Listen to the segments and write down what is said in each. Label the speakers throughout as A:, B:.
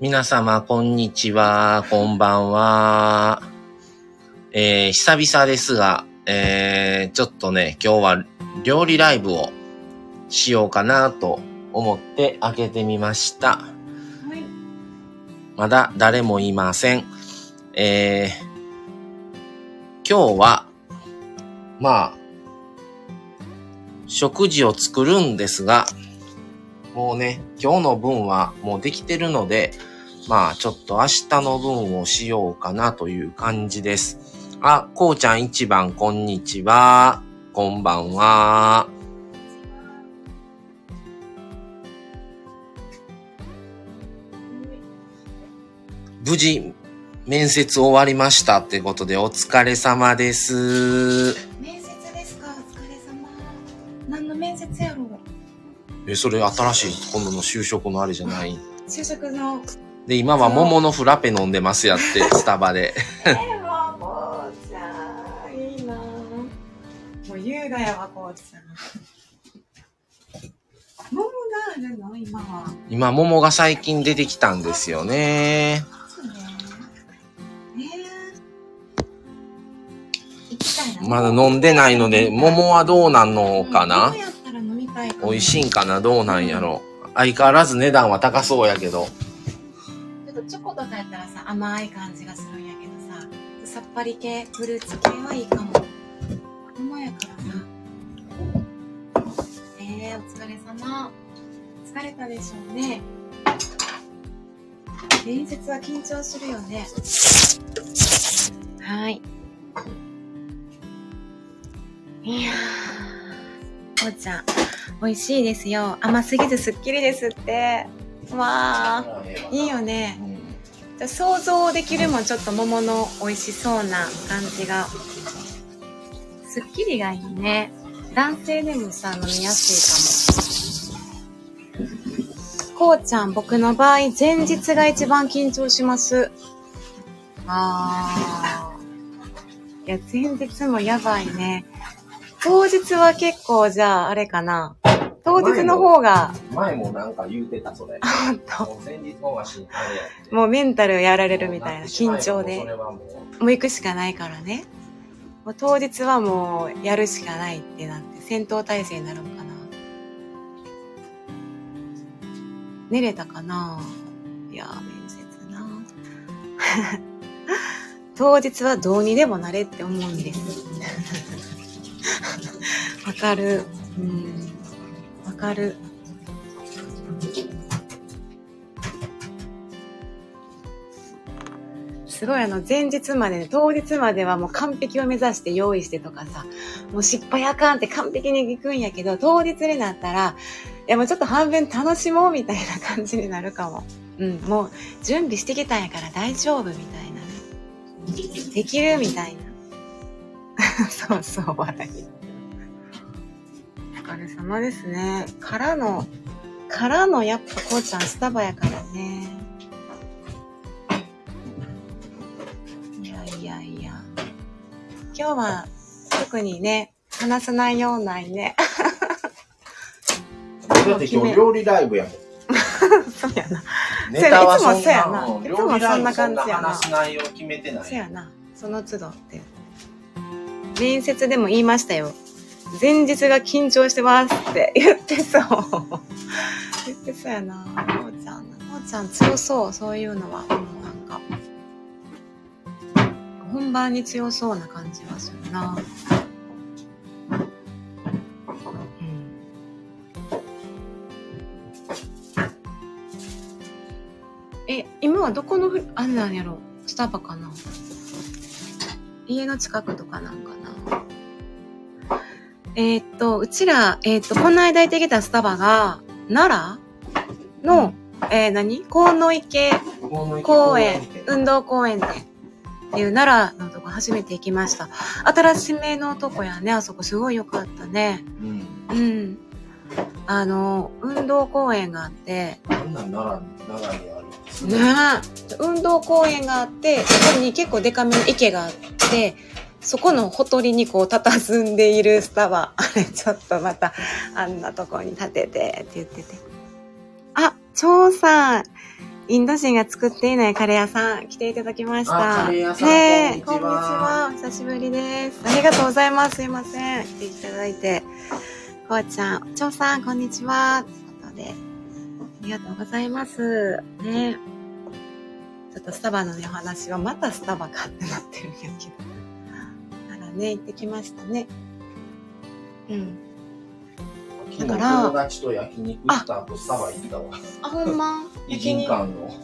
A: 皆様、こんにちは。こんばんは。えー、久々ですが、えー、ちょっとね、今日は料理ライブをしようかなと思って開けてみました。
B: はい。
A: まだ誰もいません。えー、今日は、まあ、食事を作るんですが、もうね、今日の分はもうできてるので、まあちょっと明日の分をしようかなという感じです。あ、こうちゃん一番こんにちは。こんばんは。無事、面接終わりましたってことでお疲れ様です。
B: 面接ですか？お疲れ様。何の面接やろう？
A: え、それ新しい今度の就職のあれじゃない？
B: 就職の。
A: で、今は桃のフラペ飲んでますやって、スタバで。
B: えー、もう、こうちゃん。いいなぁもう優雅やわ、こうちゃん。桃があるの？今は。
A: 今、桃が最近出てきたんですよね。まだ飲んでないので、桃はどうなんのかな？美味しいんかな？どうなんやろ相変わらず値段は高そうやけど。
B: コとかやったらさ、甘い感じがするんやけどさ、さっぱり系、フルーツ系はいいかも。甘やからさ。えー、お疲れ様。疲れたでしょうね。面接は緊張するよね。はい。いやー、こうちゃん、美味しいですよ。甘すぎずすっきりですって。わー。いいよね。想像できるもちょっと桃の美味しそうな感じが。すっきりがいいね。男性でもさ、飲みやすいかも。こうちゃん、僕の場合、前日が一番緊張します。あー。いや、前日もやばいね。当日は結構、じゃあ、あれかな。当日の方が、
A: 前もなんか言うてた、それ。
B: ほんと、
A: もう前日の方が心配やって。
B: もうメンタルやられるみたいな、緊張
A: そ
B: で
A: もう
B: もう行くしかないからね。もう当日はもうやるしかないってなって戦闘態勢になるのかな。寝れたかな？いやー、面接な。当日はどうにでもなれって思うんです。わかる。うん。かる。すごいあの前日まで、当日まではもう完璧を目指して用意してとかさ、もう失敗あかんって完璧に行くんやけど、当日になったら、いやもうちょっと半分楽しもうみたいな感じになるかも。うん、もう準備してきたんやから大丈夫みたいなね。できるみたいな。そうそう、笑い。お疲れ様ですね。からの、からのやっぱこうちゃんスタバやからね。いやいやいや。今日は特にね、話さないようないね。
A: だって今日料理ライブやもん。
B: そうやな。
A: ネタはそん
B: いつもそうやな
A: うん
B: いつもそんな感じやな
A: 話す内容決めてない。
B: そうやな。その都度って。面接でも言いましたよ。前日が緊張してますって言ってそう。言ってそうやな。こうちゃん、こうちゃん強そう、そういうのは。うん、なんか。本番に強そうな感じはするな。うん。え、今はどこのふ、あれなんやろスタバかな家の近くとかなんかなえーっと、うちら、えーっと、この間行ってきたスタバが、奈良？の、えー、何？河野池公園、運動公園店っていう奈良のとこ初めて行きました。新しめのとこやね、あそこすごい良かったね。
A: うん。
B: うん。あの、運動公園があって、
A: なんなん奈良、奈良にある。
B: ねえ。運動公園があって、そこに結構デカめの池があって、そこのほとりにこう佇んでいるスタバ。あれ、ちょっとまた、あんなとこに立ててって言ってて。あ、張さん。インド人が作っていないカレー屋さん来ていただきました。
A: あカレー屋さん
B: ねえ
A: こんにちは。
B: お久しぶりです。ありがとうございます。すいません。来ていただいて。こうちゃん、ちょうさん、こんにちは。ということで、ありがとうございます。ねちょっとスタバのね、お話はまたスタバかってなってるんやけど。ね、行ってきましたね。うん。だから
A: 友達と焼肉行った後、スタバ行ったわ。
B: あ、ほんま？
A: 偉人館の。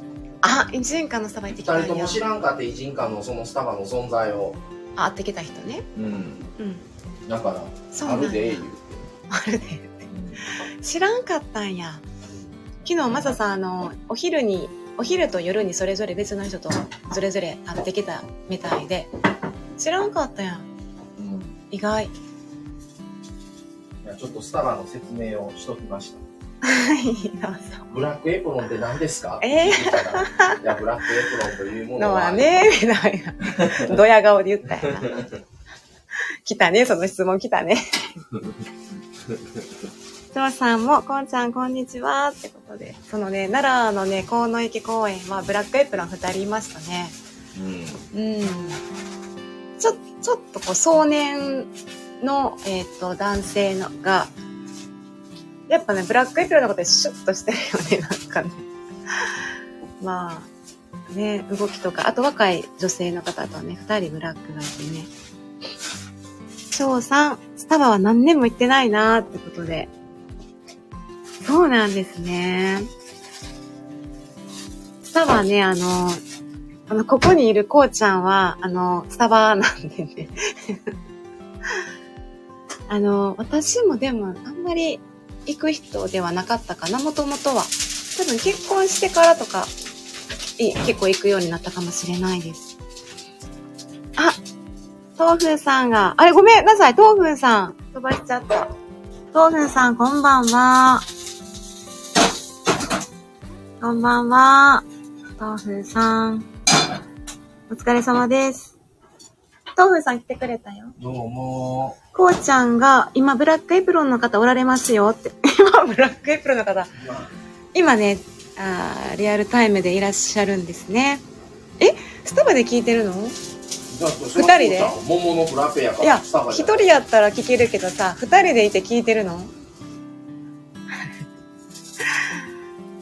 B: あ、一人間のスタバ行ってきたんや
A: 二人とも知らんかって偉人館のそのスタバの存在を。
B: あ、会ってきた人ね。
A: うん。
B: うん。
A: だから、あるで、言うて。
B: あるで。知らんかったんや。昨日、まささん、あの、お昼に、お昼と夜にそれぞれ別の人とそれぞれ会ってきたみたいで、知らんかったやん。
A: うん。
B: 意外。
A: いやちょっとスタバの説明をしときました。ブラックエプロンって何ですか？
B: えー
A: いや、ブラックエプロンというものは。
B: のはね、みたいな。ドヤ顔で言ったやな。来たね、その質問来たね。父さんも、こんちゃん、こんにちは。ってことで、そのね、奈良のね、河野池公園はブラックエプロン二人いましたね。
A: うん。
B: うん。ちょ、っとこう、壮年の、えっ、と、男性のが、やっぱね、ブラックエプロンのことでシュッとしてるよね、なんかね。まあ、ね、動きとか、あと若い女性の方とね、二人ブラックがいてね。翔さん、スタバは何年も行ってないなーってことで。そうなんですね。スタバね、あの、あの、ここにいるこうちゃんは、あの、スタバなんでね。あの、私もでも、あんまり行く人ではなかったかな、もともとは。多分結婚してからとか、結構行くようになったかもしれないです。あ、豆腐さんが、あれごめんなさい、豆腐さん。飛ばしちゃった。豆腐さん、こんばんは。こんばんは。豆腐さん。お疲れ様です。豆腐さん来てくれたよ。
A: どうも。
B: こうちゃんが、今、ブラックエプロンの方おられますよって。今、ブラックエプロンの方。今ね、あーリアルタイムでいらっしゃるんですね。えスタバで聞いてるの？
A: 二
B: 人で？
A: 桃のフラペやか
B: いや
A: らスタバ、じ
B: 一
A: ゃない
B: 人やったら聞けるけどさ、二人でいて聞いてるの？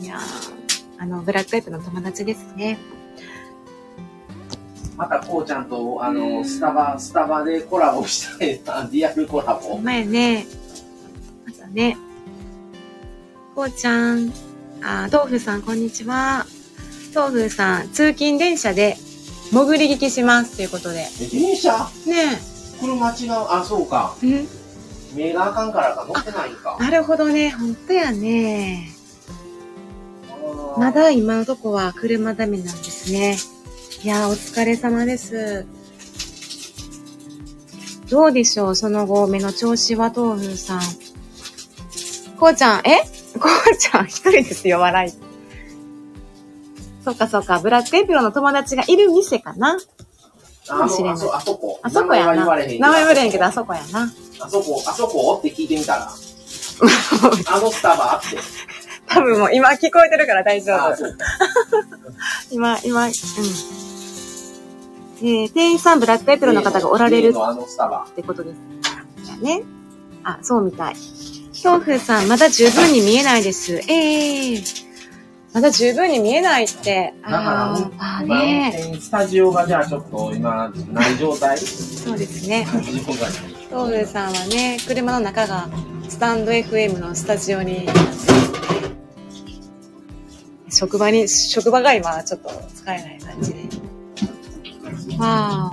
B: いやーあの、ブラックエプロンの友達ですね。
A: またこうちゃんと、あの、スタバ、スタバでコラボして、あリアルコラボ。
B: 前ね、またね、こうちゃん、あ、豆腐さん、こんにちは。豆腐さん、通勤電車で潜り聞きします。ということで。
A: え電車？
B: ね
A: 車違う。あ、そうか。
B: え。ん
A: 目があかんからか乗ってないんか。
B: なるほどね。ほんとやね。まだ今のとこは車ダメなんですね。いやー、お疲れ様です。どうでしょうその後、目の調子は豆腐さん。こうちゃん、え？こうちゃん、一人ですよ、笑い。そっかそっか、ブラックエプロンの友達がいる店かな？
A: あ
B: もしれない
A: あそこ。
B: あそこやな。
A: 名前は言われへん
B: けど、あそこやな。
A: あそこ、あそこって聞いてみたら。あのスタバって。
B: 多分もう今聞こえてるから大丈夫。今、今、うん。えー、店員さんブラックエプロンの方がおられる。ってことです。じゃあね。あ、そうみたい。豆腐さん、まだ十分に見えないです。ええまだ十分に見えないって。
A: だから
B: あね。
A: スタジオがじゃあちょっと今、ない状態
B: そうですね。豆腐さんはね、車の中がスタンド FM のスタジオに、職場に、職場が今ちょっと使えない感じで。わあ。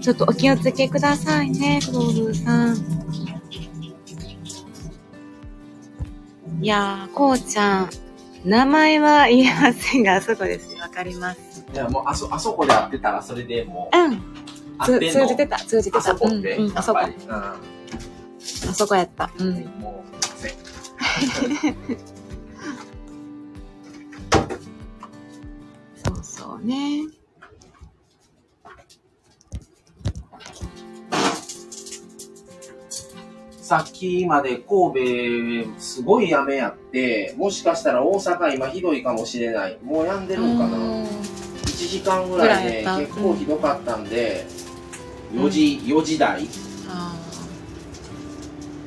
B: ちょっとお気をつけくださいね、豆腐さん。いやー、こうちゃん。名前は言えませんが、あそこです。わかります。
A: いや、もうあそ、あそこで会ってたらそれでもう、
B: うん。通じてた、通じてた。
A: あそこって、
B: うん、うん、あそこ。
A: やっぱり。
B: あそこやった。う
A: うん。
B: ん。
A: もう、せ
B: そうそうね。
A: さっきまで神戸、すごい雨やって、もしかしたら大阪今ひどいかもしれない。もう止んでるんかな。1時間ぐらいね結構ひどかったんで、4時、4時台。
B: あ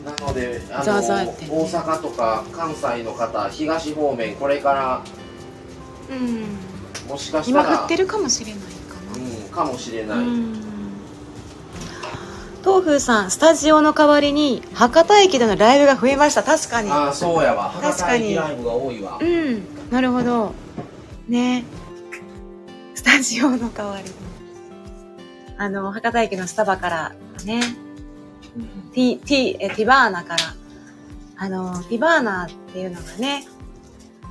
A: なので、あ
B: ざ
A: の、
B: ね
A: 大阪とか関西の方、東方面、これから、
B: ーうん
A: もしかしたら、
B: 今降ってるかもしれないかな
A: うん、かもしれない。
B: うん東風さんスタジオの代わりに博多駅でのライブが増えました。確かに。
A: ああ、そうやわ。博多
B: 確かに。
A: 駅ライブが多いわ。
B: うん。なるほど。ね。スタジオの代わりに。あの博多駅のスタバからね。
A: うん。
B: ティティえティバーナから。あのティバーナっていうのがね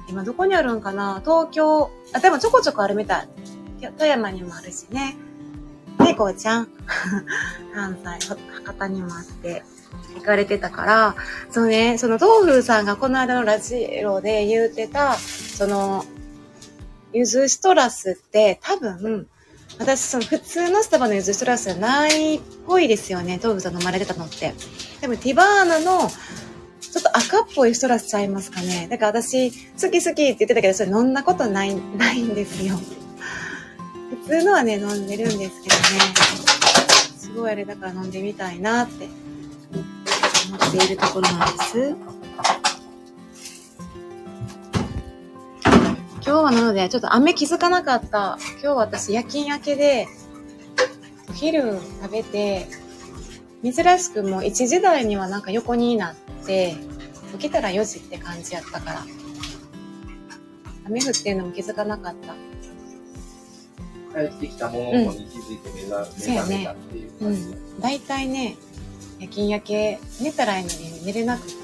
B: 今どこにあるんかな？東京。あでもちょこちょこあるみたい。富山にもあるしねねこうちゃん。関西博多にもあって行かれてたからそうねその東風さんがこの間のラジオで言うてたそのゆずシトラスって多分私その普通のスタバのゆずシトラスじゃないっぽいですよね東風さん飲まれてたのって。でもティバーナのちょっと赤っぽいシトラスちゃいますかね。だから私好き好きって言ってたけどそれ飲んだことないないんですよ。普通のはね飲んでるんですけどね。すごいあれだから飲んでみたいなって思っているところなんです。今日はなのでちょっと雨気づかなかった。今日は私夜勤明けでお昼食べて珍しくもう1時台にはなんか横になって起きたら4時って感じやったから。雨降ってるのも気づかなかった。
A: 帰ってきたものに気づいて目覚,、目覚めたっていう
B: う
A: 感じで。
B: ん。大体ね夜勤明け寝たらいいのに寝れなくって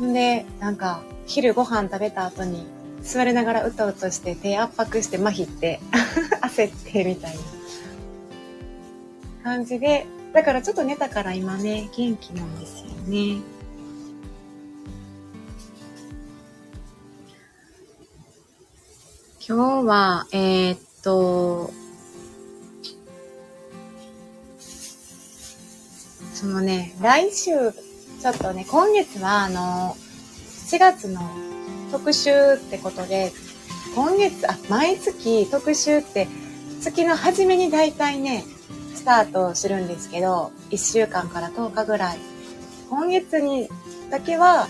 B: ね。んでなんか昼ご飯食べた後に座りながらうとうとして手圧迫して麻痺って 焦ってみたいな。感じでだからちょっと寝たから今ね元気なんですよね今日はえーっとそのね、来週、ちょっとね、今月はあの、4月の特集ってことで、今月、あ、毎月特集って、月の初めに大体ね、スタートするんですけど、1週間から10日ぐらい。今月にだけは、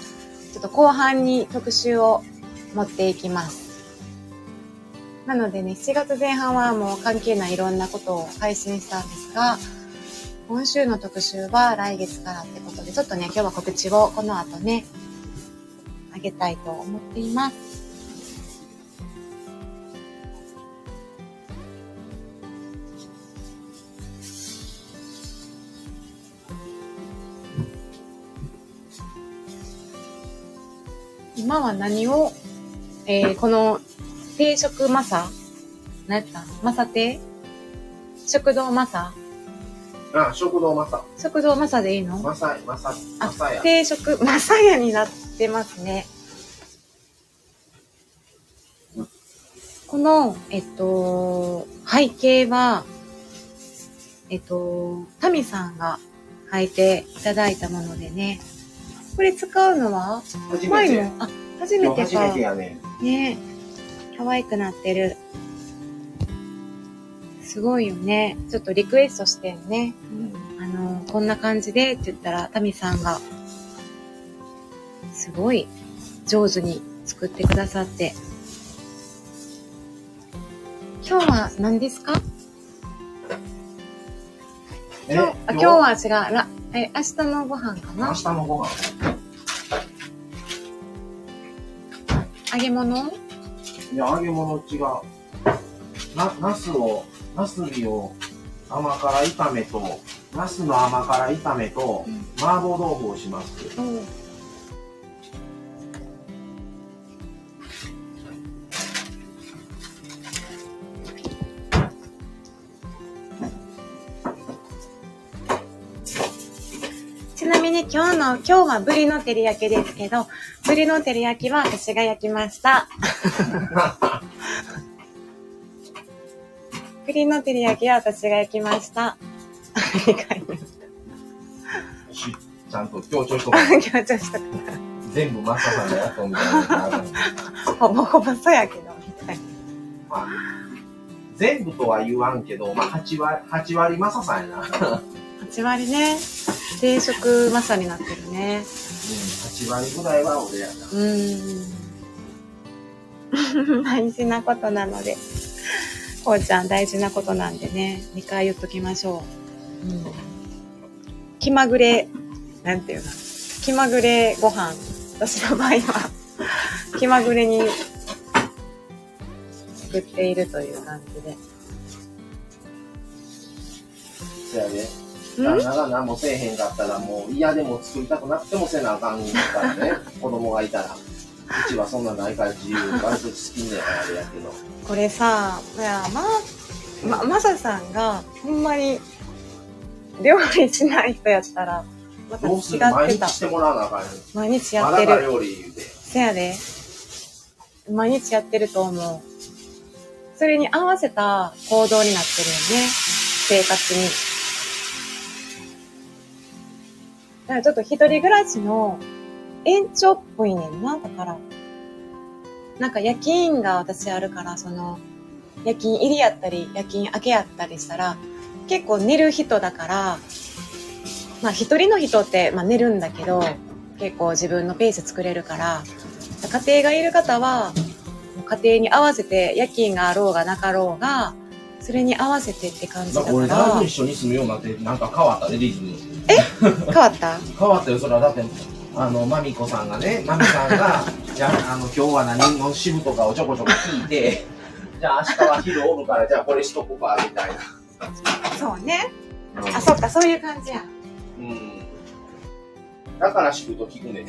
B: ちょっと後半に特集を持っていきます。なのでね、7月前半はもう関係ないいろんなことを配信したんですが、今週の特集は来月からってことで、ちょっとね、今日は告知をこの後ね、あげたいと思っています。今は何を、えー、この定食マサ？何やった？マサ亭食堂マサ？
A: あ、食堂まさ。
B: 食堂マサでいいの？
A: まさ、まさ、まさや。
B: 定食、マサヤになってますね。この、えっと、背景は、えっと、タミさんが履いていただいたものでね。これ使うのは？
A: 初めて。
B: 前も、あ、初めてか
A: 初めて。やね。
B: ね可愛くなってる。すごいよね。ちょっとリクエストしてんね。あの、こんな感じでって言ったら、タミさんが、すごい上手に作ってくださって。今日は何ですか？
A: え
B: 今日あ今日？は違う。らえ、明日のご飯か
A: 明
B: な
A: 日のご飯。
B: 揚げ物？
A: いや、揚げ物違う。な、ナスを、ナスビを甘辛炒めと、ナスの甘辛炒めと、
B: うん
A: 麻婆豆腐をします。
B: うん。今日の、今日はブリの照り焼きですけど、ブリの照り焼きは私が焼きました。ブリの照り焼きは私が焼きました。ありがとう
A: しちゃんと強調しとか
B: 強調したく
A: 全部マサさんがやっみたいな。
B: ほぼほぼそうやけど、みた
A: 全部とは言わんけど、まあ、8割、8割マサさんやな。うん、
B: 8割ね、定食マサになってるね。
A: 8割ぐらいは俺やな。
B: うーん。大事なことなので。こうちゃん大事なことなんでね、2回言っときましょう。うん。気まぐれ、なんていうの？気まぐれご飯。私の場合は、気まぐれに作っているという感じで。
A: そやで。
B: うん？
A: 旦那が何もせえへんかったら、もう嫌でも作りたくなくてもせなあかんからね。子供がいたら。うちはそんなないから自由、割と好きねやからあれやけど。
B: これさ、いや、ま、ま、まささんが、ほんまに、料理しない人やったら、また違
A: どうする
B: ってた
A: 毎日。してもらわなあかん。
B: 毎日やってる。
A: 料理言うて。
B: せやで。毎日やってると思う。それに合わせた行動になってるよね。生活に。だからちょっと一人暮らしの延長っぽいねんな。だから。なんか夜勤が私あるから、その、夜勤入りやったり、夜勤明けやったりしたら、結構寝る人だから、まあ一人の人って、まあ寝るんだけど、結構自分のペース作れるから、家庭がいる方は、家庭に合わせて夜勤があろうがなかろうが、それに合わせてって感じだから、
A: 俺だと一緒に住むようになって、なんか変わったね、リズム。
B: 変わった？
A: 変わったよ、それは。だって、あの、マミコさんがね、マミさんが、じゃあ、あの、今日は何の支部とかをちょこちょこ聞いて、じゃあ明日は昼おるから、じゃあこれしとこうか、みたいな。
B: そうね。あ、そっか、そういう感じや。
A: うん。だからシフト聞くね。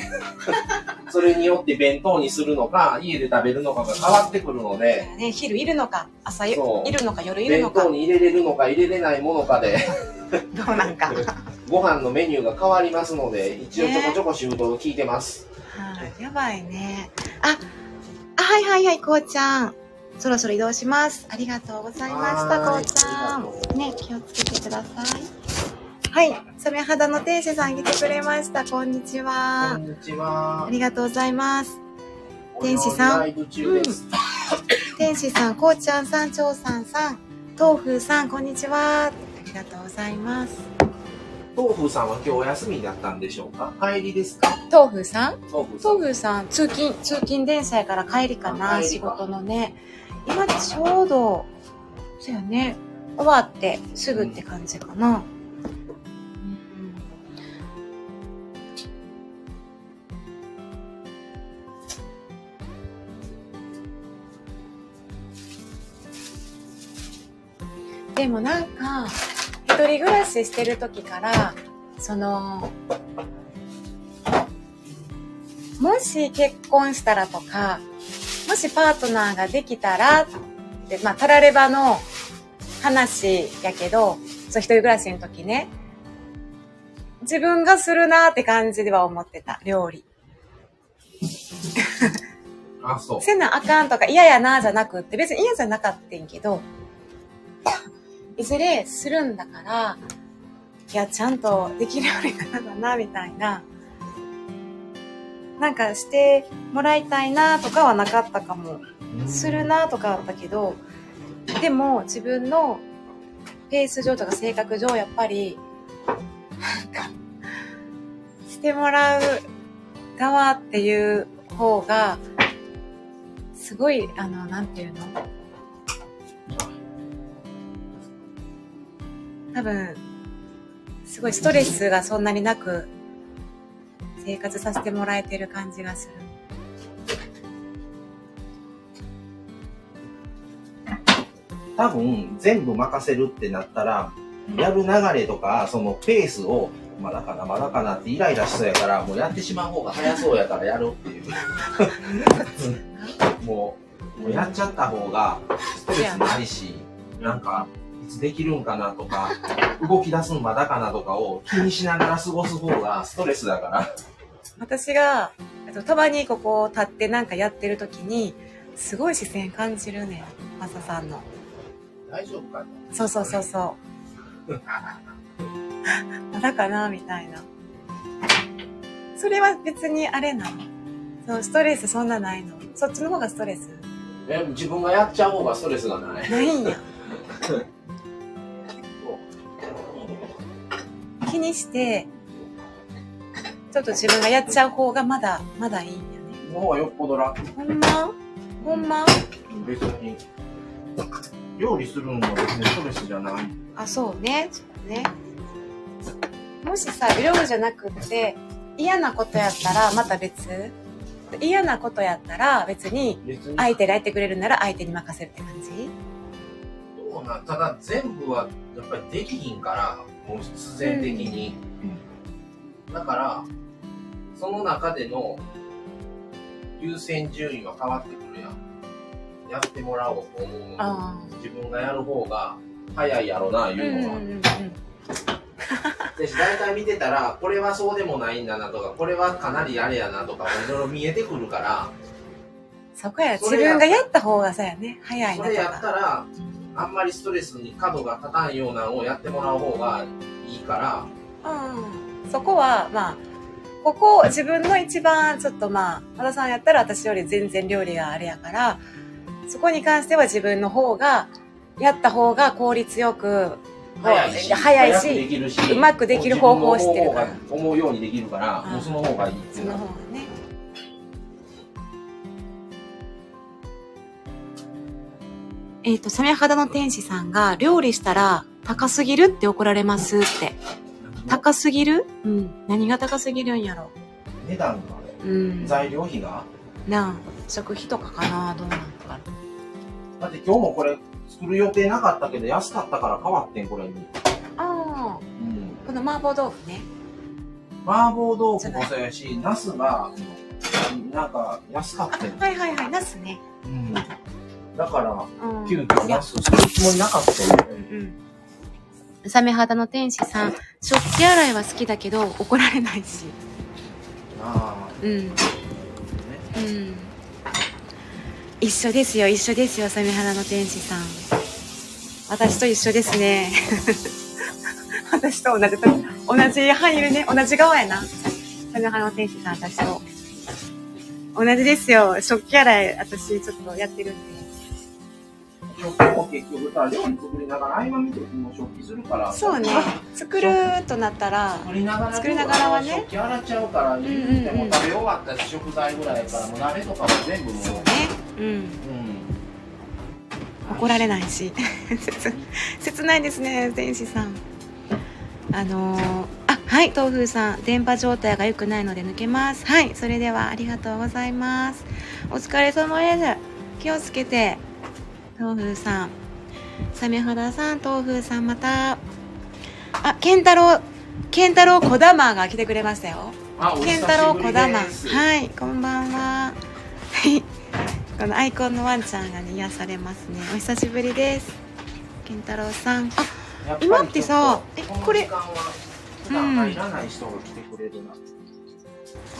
A: それによって弁当にするのか、家で食べるのかが変わってくるので、
B: ね、昼いるのか、朝いるのか、夜いるのか
A: 弁当、に入れれるのか入れれないものかで、
B: どうなんか。
A: ご飯のメニューが変わりますので、一応ちょこちょこシフトを聞いてます。
B: はい、やばいね。あ、あ、はいはいはい、こうちゃん。そろそろ移動します。ありがとうございました、こうちゃん。ね、気をつけてください。はい、染肌の天使さん来てくれました。こんにち
A: こ
B: は。
A: んにちは
B: あ。りがとうございます。天使さん。天使さん、こうちゃんさん、ちょうさんさん、豆腐さん、こんにちは。ありがとうございます。
A: 豆腐さんは今日お休みだったんでしょうか？帰りですか？
B: 豆腐さん？
A: 豆腐さん。
B: 豆腐さん、通勤、通勤電車やから帰りかな、仕事のね。今ちょうど、そうやね、終わってすぐって感じかな。うんでもなんか、一人暮らししてる時から、その、もし結婚したらとか、もしパートナーができたらって、まあ、たらればの話やけど、そう、一人暮らしの時ね、自分がするなって感じでは思ってた、料理。
A: あ、そう。
B: せなあかんとか嫌やなじゃなくって、別に嫌じゃなかったんけど、いずれするんだから、いや、ちゃんとできるようにならな、みたいな。なんかしてもらいたいなとかはなかったかも。するなとかあったけど、でも自分のペース上とか性格上やっぱり、なんか、してもらう側っていう方が、すごい、あの、なんていうの？多分、すごいストレスがそんなになく、生活させてもらえてる感じがする。
A: 多分、全部任せるってなったら、やる流れとか、そのペースを、まだかな、まだかなってイライラしそうやから、もうやってしまう方が早そうやからやるっていう。もう、もうやっちゃった方が、ストレスないし、なんか、いつできるんかなとか、動き出すんまだかなとかを気にしながら過ごす方がストレスだから。
B: 私が、とたまにここ立ってなんかやってる時に、すごい視線感じるねん。マサさんの。
A: 大丈夫かな？
B: そうそうそうそう。まだかなみたいな。それは別にあれなの？そう、ストレスそんなないの？そっちの方がストレス？
A: え、自分がやっちゃう方がストレスがない。
B: ないんや。気にして、ちょっと自分がやっちゃう方がまだ、まだいいんやね。
A: の方がよっぽど楽。
B: ほんま？ほんま？
A: 別に。料理するのは別にストレスじゃない。
B: あ、そうね。そうね。もしさ、料理じゃなくって、嫌なことやったらまた別嫌なことやったら別に。相手がやってくれるなら相手に任せるって感じ？
A: そうなんただ全部はやっぱりできひんから、もう必然的に。だから、その中での優先順位は変わってくるやん。やってもらおうと思う自分がやる方が早いやろな、いうのは。
B: うんうんうん。
A: で大体見てたら、これはそうでもないんだなとか、これはかなりあれやなとか、いろいろ見えてくるから、
B: そこや、自分がやった方がさやね。早いなと
A: それやった
B: か。
A: ら、
B: うん
A: あんまりストレスに角が立たんようなのをやってもらう方がいいから、
B: うん。そこは、まあ、ここ、自分の一番、ちょっとまあ、和田さんやったら私より全然料理があれやから、そこに関しては自分の方が、やった方が効率よく、
A: 早いし、
B: 早いし
A: 早くできるし、
B: うまくできる方法を知ってるから
A: 思うようにできるから、
B: うん
A: もうその方がいいってい
B: そうの
A: のは
B: 方がね。えっ、と、サメ肌の天使さんが、料理したら高すぎるって怒られますって。高すぎる？うん。何が高すぎるんやろ。
A: 値段が
B: うん。
A: 材料費が？
B: なあ、食費とかかな？どうなんかな。
A: だって今日もこれ作る予定なかったけど安かったから変わってんこれに、
B: ああ、
A: うん、
B: この麻婆豆腐ね。
A: 麻婆豆腐もそうやしナスがなんか安か
B: あ
A: ったん、
B: はいはいはい、ナスね。
A: うん、だから
B: うん。
A: 急遽ナスするつもりなかったよ
B: うんうん。サメ肌の天使さん、食器洗いは好きだけど怒られないし。
A: あ
B: うん。
A: あね
B: うん。一緒ですよ、一緒ですよ、サメ肌の天使さん。私と一緒ですね。私と同じ、同じ範囲ね、同じ側やな。サメ肌の天使さん、私と。同じですよ。食器洗い、私ちょっとやってるんで。
A: 食器も結局さ料理作りながら合間見ても食器するから。
B: そうね。作るとなったら、
A: 作りながら
B: 作りながらはね
A: 食器洗っちゃうから
B: んうん
A: 言っても食べ終わった食材ぐらいやからもう鍋とかも全部もう。
B: そうね。うん。
A: うん。
B: 怒られないし。切切ないですね天使さん。あのーあはい豆腐さん。電波状態が良くないので抜けます。はいそれではありがとうございます。お疲れ様です。気をつけて豆腐さんサメ肌さん豆腐さんまたあ健太郎健太郎こだまが来てくれましたよ。健太郎こだまはいこんばんは。はい。このアイコンのワンちゃんがね癒されますね。お久しぶりです。健太郎さん。あ今ってさえこれ
A: この時間は普段入らない人が来てくれるな、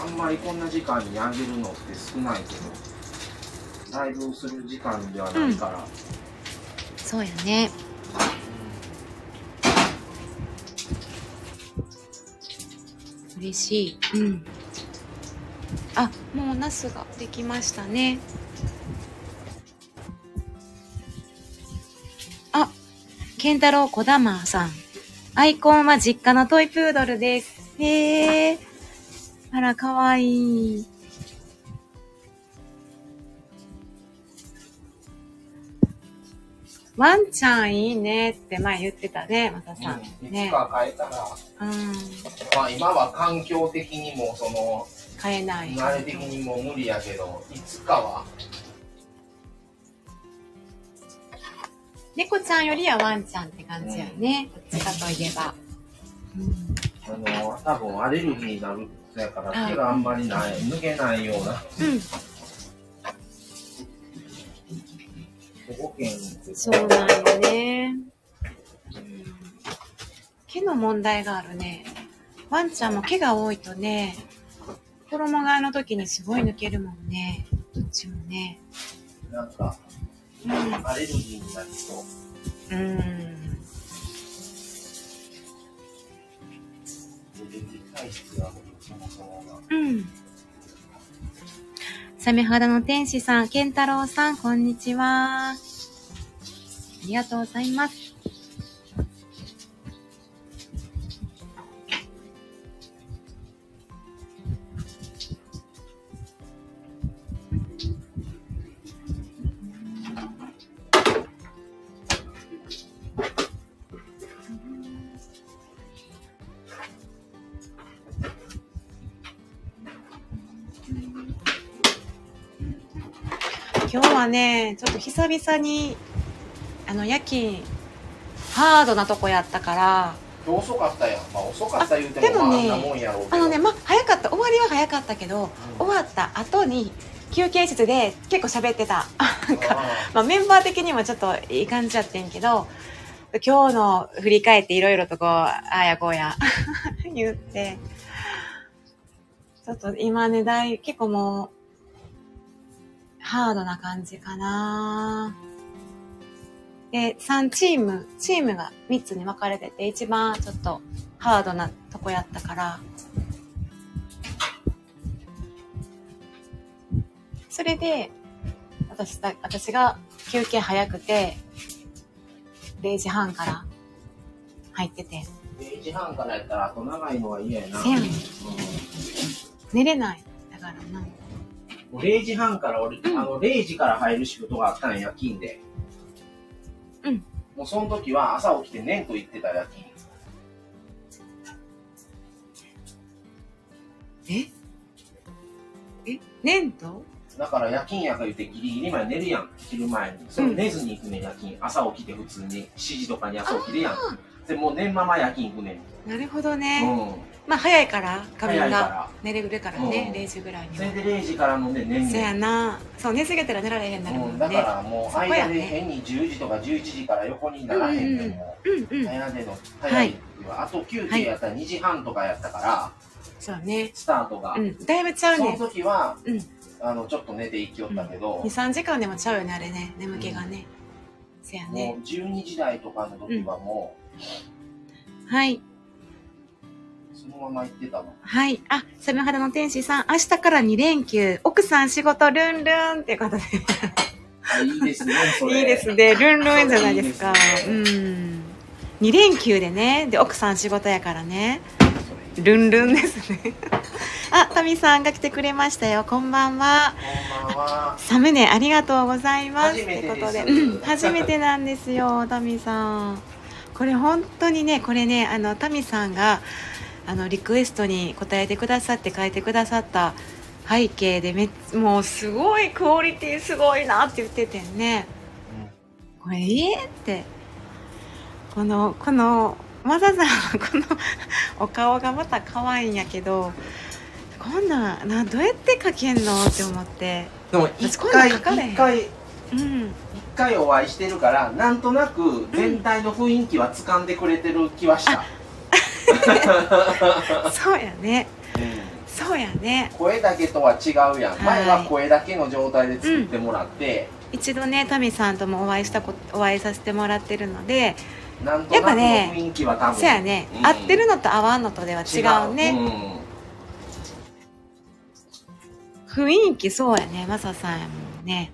A: あんまりこんな時間にあげるのって少ないけどライブをする時間ではないから、
B: そうやね。嬉しい。うん。あもうナスができましたね。あ健太郎こだまさん。アイコンは実家のトイプードルです。へえあらかわいい。ワンちゃんいいねって前言ってたね、またさん。
A: うんい
B: ね
A: つ。か変えたら、
B: うん。
A: まあ今は環境的にもその
B: 買えない。
A: 慣れ的にも無理やけどいつかは
B: 猫ちゃんよりはワンちゃんって感じやね。どっちかといえば。うん。
A: あの多分アレルギーになるそやから
B: あ
A: 手があんまりない抜けないような
B: うん。
A: 保護犬って
B: そうなんよね。うん毛の問題があるね。ワンちゃんも毛が多いとね、衣替えの時にすごい抜けるもんね。どっちもね。
A: なんか
B: うん。
A: アレルギーになりそう
B: うん。うん。サメ肌の天使さん、ケンタロウさん、こんにちは。ありがとうございます。はね、ちょっと久々に、あの、夜勤、ハードなとこやったから、
A: 遅かったやん。まあ遅かった言うても、
B: あでもね
A: まああんなもんやろうけど。
B: あのね、まあ、早かった。終わりは早かったけど、
A: うん
B: 終わった後に、休憩室で結構喋ってた。なんか、
A: あ
B: まあ、メンバー的にもちょっといい感じやってんけど、今日の振り返っていろいろとこう、ああやこうや 言って、ちょっと今ね、だい、結構もう、ハードな感じかなで、3チーム、チームが3つに分かれてて、一番ちょっとハードなとこやったから、それで、私だ、私が休憩早くて、0時半から入ってて、
A: 0時半からやったら、あと長いのは嫌やな。
B: せやねん
A: う
B: 寝れない。だからな。
A: んもう0時半から俺、
B: うん
A: あの、0時から入る仕事があったんや、夜勤で。
B: うん。
A: もうその時は朝起きてねんと言ってた夜勤。
B: え？え？ねんと？
A: だから夜勤やから言ってギリギリまで寝るやん、昼前に。それ寝ずに行くねん、夜勤。朝起きて普通に7時とかに朝起きるやん。で、もう寝んまま夜勤行くねん。
B: なるほど
A: う
B: ね。
A: ん。
B: まあ早いから、仮
A: 早
B: 眠が。寝れるからね、
A: うん
B: 0時ぐらいに
A: それ
B: は。
A: で0時から飲んで寝ん
B: せ
A: ねん。
B: やな。そう、寝すぎたら寝られへんなるも
A: うんん、
B: ね。
A: だからもう間で変に10時とか11時から横にならへんでも。早での早いは、あと休憩やったら2時半とかやったから、
B: そうね。
A: スタートが、
B: うん。だいぶちゃう
A: その
B: ね。
A: 時は、
B: うん
A: あのちょっと寝ていきよったけど、
B: 2、3時間でもちゃうよね、あれね。眠気がね。せや
A: も
B: ね。
A: う12時台とかの時はも
B: はい。
A: のまま行ってたもん。
B: はい。あ、サメ肌の天使さん、明日から2連休。奥さん仕事ルンルンっていうことで。
A: あいいですね。
B: いいですね。ルンルンじゃないですか。
A: いいです
B: うん。2連休でね。で、奥さん仕事やからね。ルンルンですね。あ、タミさんが来てくれましたよ。こんばんは。
A: こんばんは。
B: サムネありがとうございますってことで、うん、初めてなんですよ、タミさん。これ本当にね、これね、あの、タミさんが、あの、リクエストに答えてくださって書いてくださった背景でめっもうすごいクオリティすごいなって言っててね。これええって。この、この、マザさんのこのお顔がまた可愛いんやけど、こんなん、な、どうやって描けんのって思って。
A: でも一回、一回、
B: うん。
A: 一回お会いしてるから、なんとなく全体の雰囲気は掴んでくれてる気はした。
B: そうやね。
A: うん
B: そうやね。
A: 声だけとは違うやん、
B: はい
A: 前は声だけの状態で作ってもらって、
B: 一度ね、タミさんともお会いしたこお会いさせてもらってるので、
A: なんとなくの
B: やっぱね
A: 雰囲気は多分
B: そうやね、
A: うん
B: 合ってるのと合わんのとでは違うね。雰囲気そうやね、マサさんやもんね。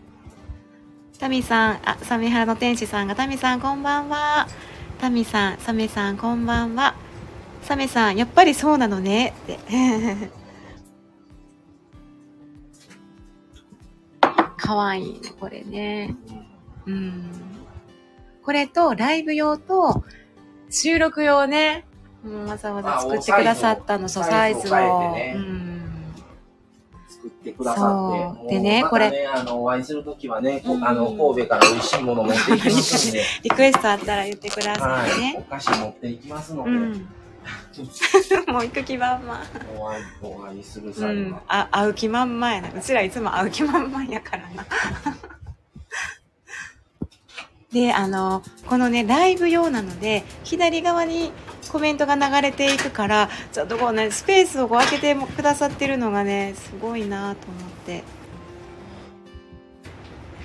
B: タミさん、あ、サメハラの天使さんが、タミさんこんばんは。タミさん、サメさんこんばんは。サメさん、やっぱりそうなのね。って。かわいいね、これね。
A: うん
B: うん。これと、ライブ用と、収録用ね。うん、わざわざ作ってくださったの、そう、サ
A: サイズを。作ってくださって
B: でねこれ
A: あのお会いするときはね、こ
B: うん
A: あの神戸から美味しいもの持っていきますんで
B: リクエストあったら言ってくださ
A: はいい、お
B: ね。
A: 菓子持っていきますので、
B: うん。もう行く気満々。
A: お会いお会いする
B: う
A: 際は、、
B: んあ、会う気満々やな。うちらいつも会う気満々やからな。で、あの、このね、ライブ用なので、左側にコメントが流れていくから、ちょっとこうね、スペースをこう開けてもくださってるのがね、すごいなと思って。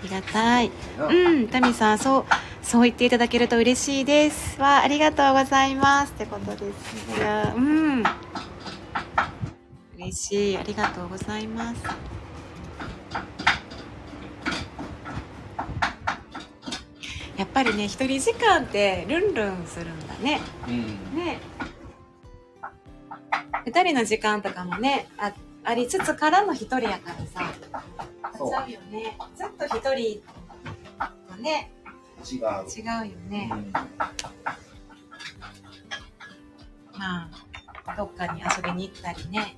B: ありがたい。うん、タミさん、そう、そう言っていただけると嬉しいです。わ、ありがとうございます。ってことです。いや、うん。味しいありがとうございますやっぱりね一人時間ってルンルンするんだね
A: うん。
B: ね二人の時間とかもねあありつつからの一人やからさ。あっ
A: そう
B: うよね。ずっと一人とね。
A: 違う。
B: 違うよね、
A: うん。
B: まあどっかに遊びに行ったりね。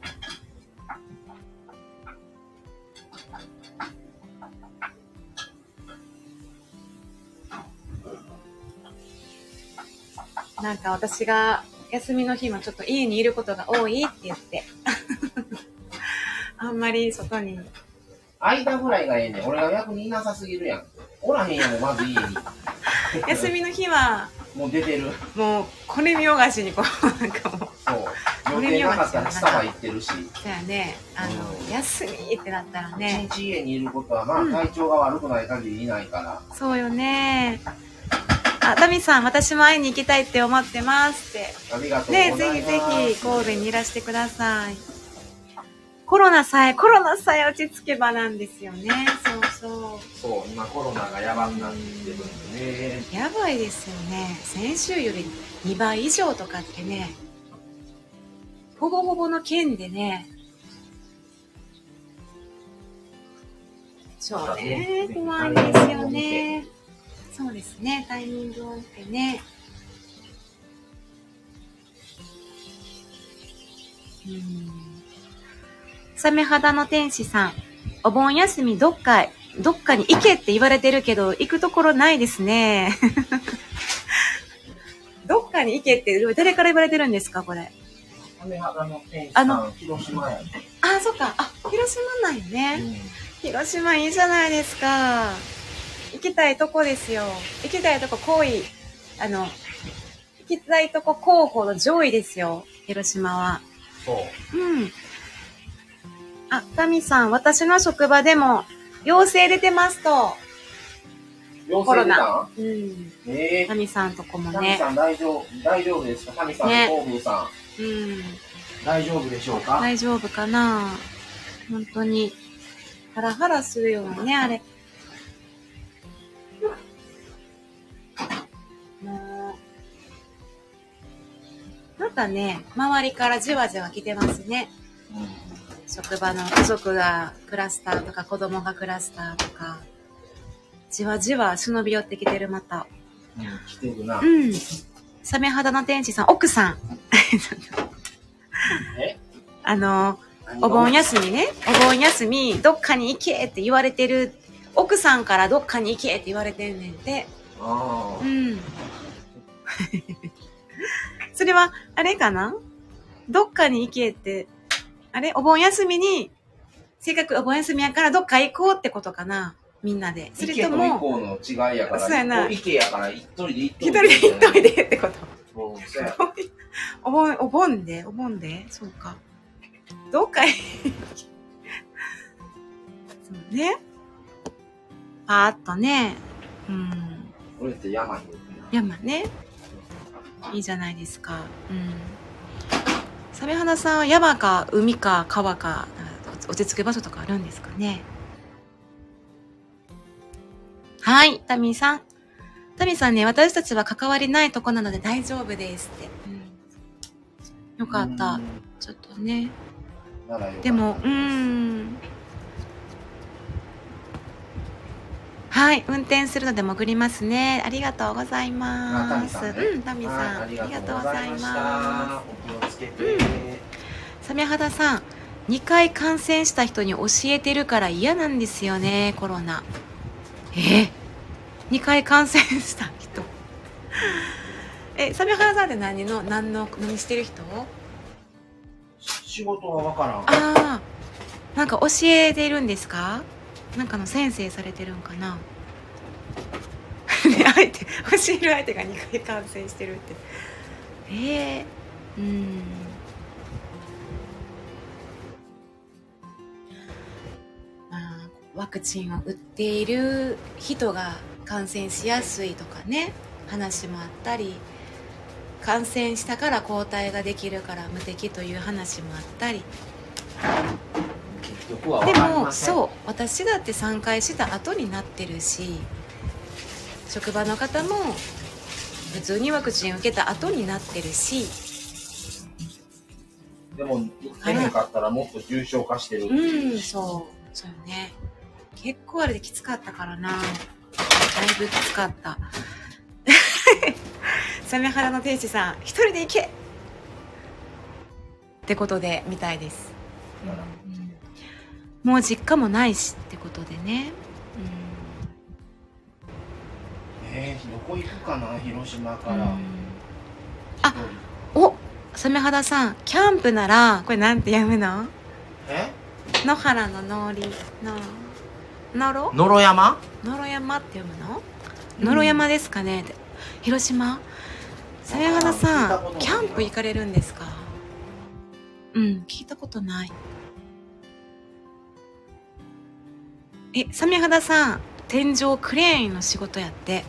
B: なんか私が休みの日もちょっと家にいることが多いって言ってあんまり外に
A: 間ぐらいがええねん。俺が逆にいなさすぎるやん。おらへんやん、まず家に。
B: 休みの日は
A: もう出てる。
B: もうこれ見よがしにこうなんかもう
A: そう。予定なかったらスタバ行ってるし。
B: そうやねあの、
A: うん
B: 休みってなったらね
A: 一日家にいることは、まあ
B: うん
A: 体調が悪くない限りいないから。
B: そうよね。あ、タミさん、私も会いに行きたいって思ってますって。
A: ありがとうござい
B: ね
A: ます。
B: ぜひぜひ神戸にいらしてください。コロナさえ、コロナさえ落ち着けばなんですよね。そうそ
A: そう、今コロナがやばくなってるんでね。
B: う。やばいですよね。先週より2倍以上とかってね、ほぼほぼの県でね、そうね、怖いですよね。そうですね、タイミングを見てね。うん。サメ肌の天使さん、お盆休みどっか、どっかに行けって言われてるけど、行くところないですね。どっかに行けって、誰から言われてるんですか、これ？
A: 雨肌の天使
B: あの
A: さん、広島やね。
B: あ、そっか。あ、広島なんよね。広島いいじゃないですか。行きたいとこですよ。行きたいとこ好意。あの、行きたいとこ候補の上位ですよ。広島は。
A: そう。
B: うん。あ、タミさん、私の職場でも陽性出てますと。
A: 陽
B: コロナ
A: 性出たん？
B: うん。
A: え
B: タミさんとこもね。
A: タミさん大丈夫、大丈夫ですかタミさん、
B: ね
A: 東風さん、
B: うん。
A: 大丈夫でしょうか？
B: 大丈夫かな？本当に。ハラハラするようなね、あれ。もう、なんかね、周りからじわじわ来てますね。職場の家族がクラスターとか子供がクラスターとか、じわじわ忍び寄ってきてるまた。
A: うん、来てるな。
B: うん。サメ肌の天使さん、奥さん。
A: え？
B: あの、お盆休みね、お盆休み、どっかに行けって言われてる、奥さんからどっかに行けって言われてんねんて。
A: ああ。
B: うん。それは、あれかな？どっかに行けって、あれ？お盆休みに、せっかくお盆休みやからどっか行こうってことかな？みんなで。それとも、
A: 降の違いやから、
B: そうやな
A: 池やから一人で行っと
B: 一人で行っといてってこと？お盆、お盆で？お盆で？そうか。どっかへそうね。パーッとね。うん。
A: 俺って山に。
B: 山ね。いいじゃないですか。うん。サメ花さんは山か海か川か、落ち着く場所とかあるんですかね？はい、タミーさん。タミーさんね、私たちは関わりないとこなので大丈夫ですって。うん、よかった。ちょっとね。でも、うーん。はい、運転するので潜りますね。ありがとうござい
A: あ
B: ます。
A: ね
B: うん、タミさん、
A: はい
B: ありがとうございま
A: お気をつけて。
B: す。サメ肌さん、2回感染した人に教えてるから嫌なんですよね、コロナ。え ?2 回感染した人。え、サメ肌さんって何の、何の、何してる人？
A: 仕事はわからん。
B: ああ、なんか教えてるんですか？なんかの先生されてるんかな ね相手、教える相手が2回感染してるって。ええうん。まあ、ワクチンを打っている人が感染しやすいとかね、話もあったり、感染したから抗体ができるから無敵という話もあったりで
A: 分かり
B: も
A: ません。
B: そう私だって3回した後になってるし職場の方も普通にワクチン受けた後になってるし。
A: でも打ってへんかったらもっと重症化してるって
B: う。
A: い
B: んそうそうよね。結構あれできつかったからな。だいぶきつかった。サメ肌の天使さん一人で行け。ってことでみたいです、うんもう実家もないしってことでね、
A: えー、どこ行くかな広島
B: うん。
A: から、
B: あおサメ肌さんキャンプならこれなんて読むの？
A: え？
B: 野原の農林の野呂？
A: 野呂山？
B: 野呂山って読むの？野呂山ですかね、広島？さやはな
A: 聞いた
B: さんキャンプ行かれるんですか？うん聞いたことないえサメ肌さん天井クレーンの仕事やって、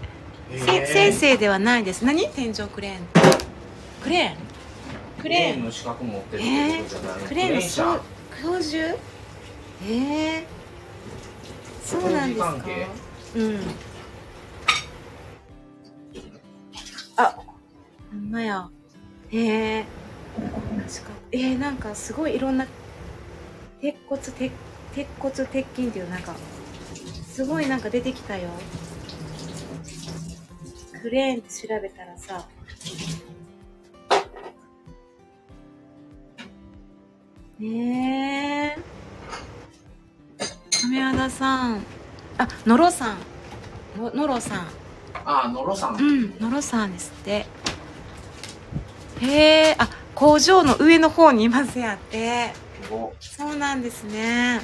B: せ先生ではないです。何？天井クレーン。クレーン？ク
A: ク
B: レーン
A: の資格持ってるってことじゃない、
B: クレーンの
A: 車
B: そう教授？ええそうなんですか？うん。あほんまや。ええ確かえー、なんかすごいいろんな鉄骨鉄鉄骨鉄筋っていうなんかすごいなんか出てきたよ。クレーンって調べたらさ。ねえ。亀和田さん。あ野呂さん。の野呂さん。
A: あ野呂さん、
B: うん野呂さんですって。へえ。あ工場の上の方にいますやって。
A: お。
B: そうなんですね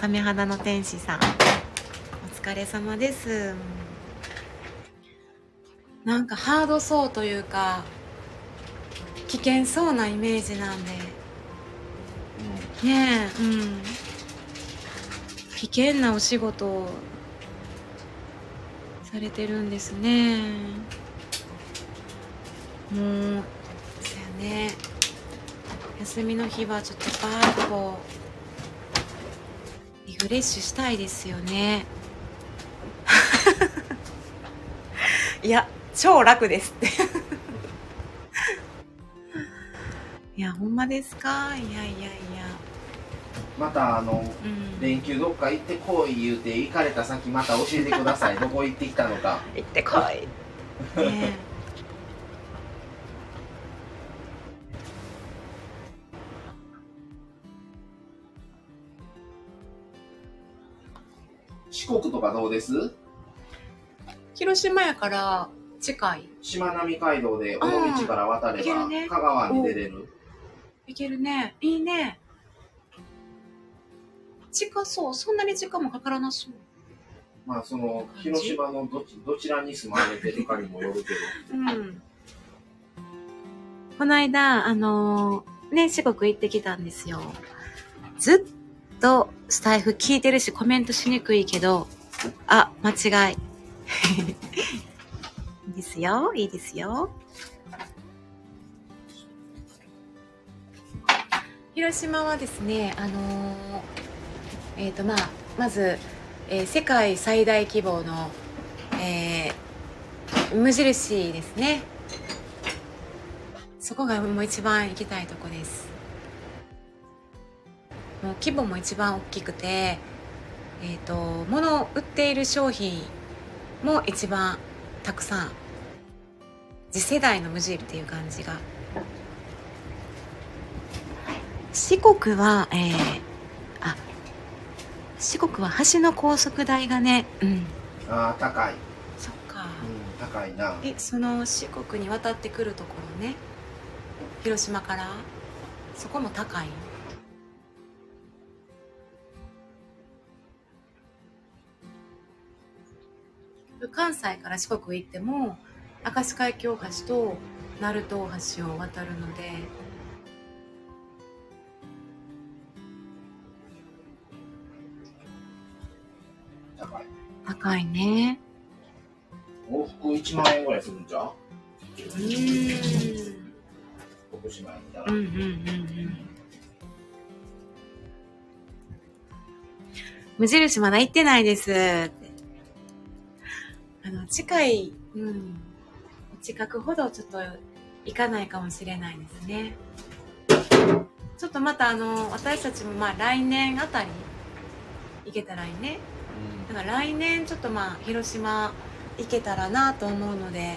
B: サメ肌の天使さん。お疲れ様です。なんかハードそうというか危険そうなイメージなんで。ねえうん。危険なお仕事をされてるんですね。もうそうやね。休みの日はちょっとバーッとリフレッシュしたいですよね。いや超楽ですって。いやほんまですか？いやいやいや。
A: またあの
B: うん。
A: 連休どっか行ってこい言うて行かれた先また教えてください。どこ行ってきたのか。
B: 行ってこい。ね
A: 四国とかどうです？
B: え広島やから近い。
A: しまなみ海道で尾道から渡れば
B: ね。
A: 香川に出れる？
B: いけるね。いいね。近そう。そんなに時間もかからなそう。
A: まあその広島のどちどちらに住まれてるかにもよるけど。
B: うん。この間あのーね四国行ってきたんですよ。ずっとスタイフ聞いてるしコメントしにくいけどあ間違い。いいですよ。いいですよ。広島はですねあのーえっ、とまあまず、えー世界最大規模の、えー無印ですね。そこがもう一番行きたいとこです。規模も一番大きくてえっ、と物を売っている商品も一番たくさん。次世代の無印っていう感じが。四国はえー、あ四国は橋の高速代がねうん。
A: ああ高い、
B: そっか。
A: うん、高いな。
B: えその四国に渡ってくるところね。広島から。そこも高い？関西から四国行っても明石海峡大橋と鳴門大橋を渡るので
A: 高い
B: ね。
A: 往復1万円ぐらいするんじゃう？
B: うーん。
A: 福島やったら、
B: うんうんうんうん。無印まだ行ってないです。あの、近い、うん。近くほどちょっと行かないかもしれないですね。ちょっとまたあの、私たちもまあ来年あたり行けたらいいね。だから来年ちょっとまあ広島行けたらなと思うので、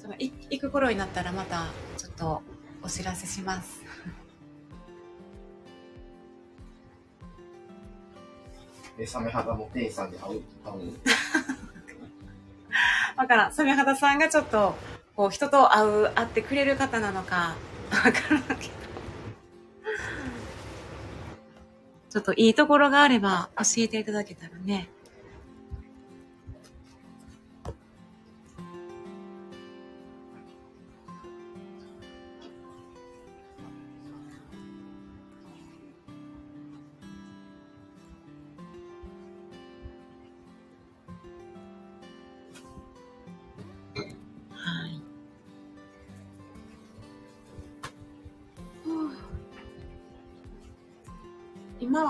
B: そのい行く頃になったらまたちょっとお知らせします。
A: え、サメ肌の店員さんに会う、会う？
B: わからん。サメ肌さんがちょっと、こう人と会う、会ってくれる方なのか、わからんけど。ちょっといいところがあれば教えていただけたらね。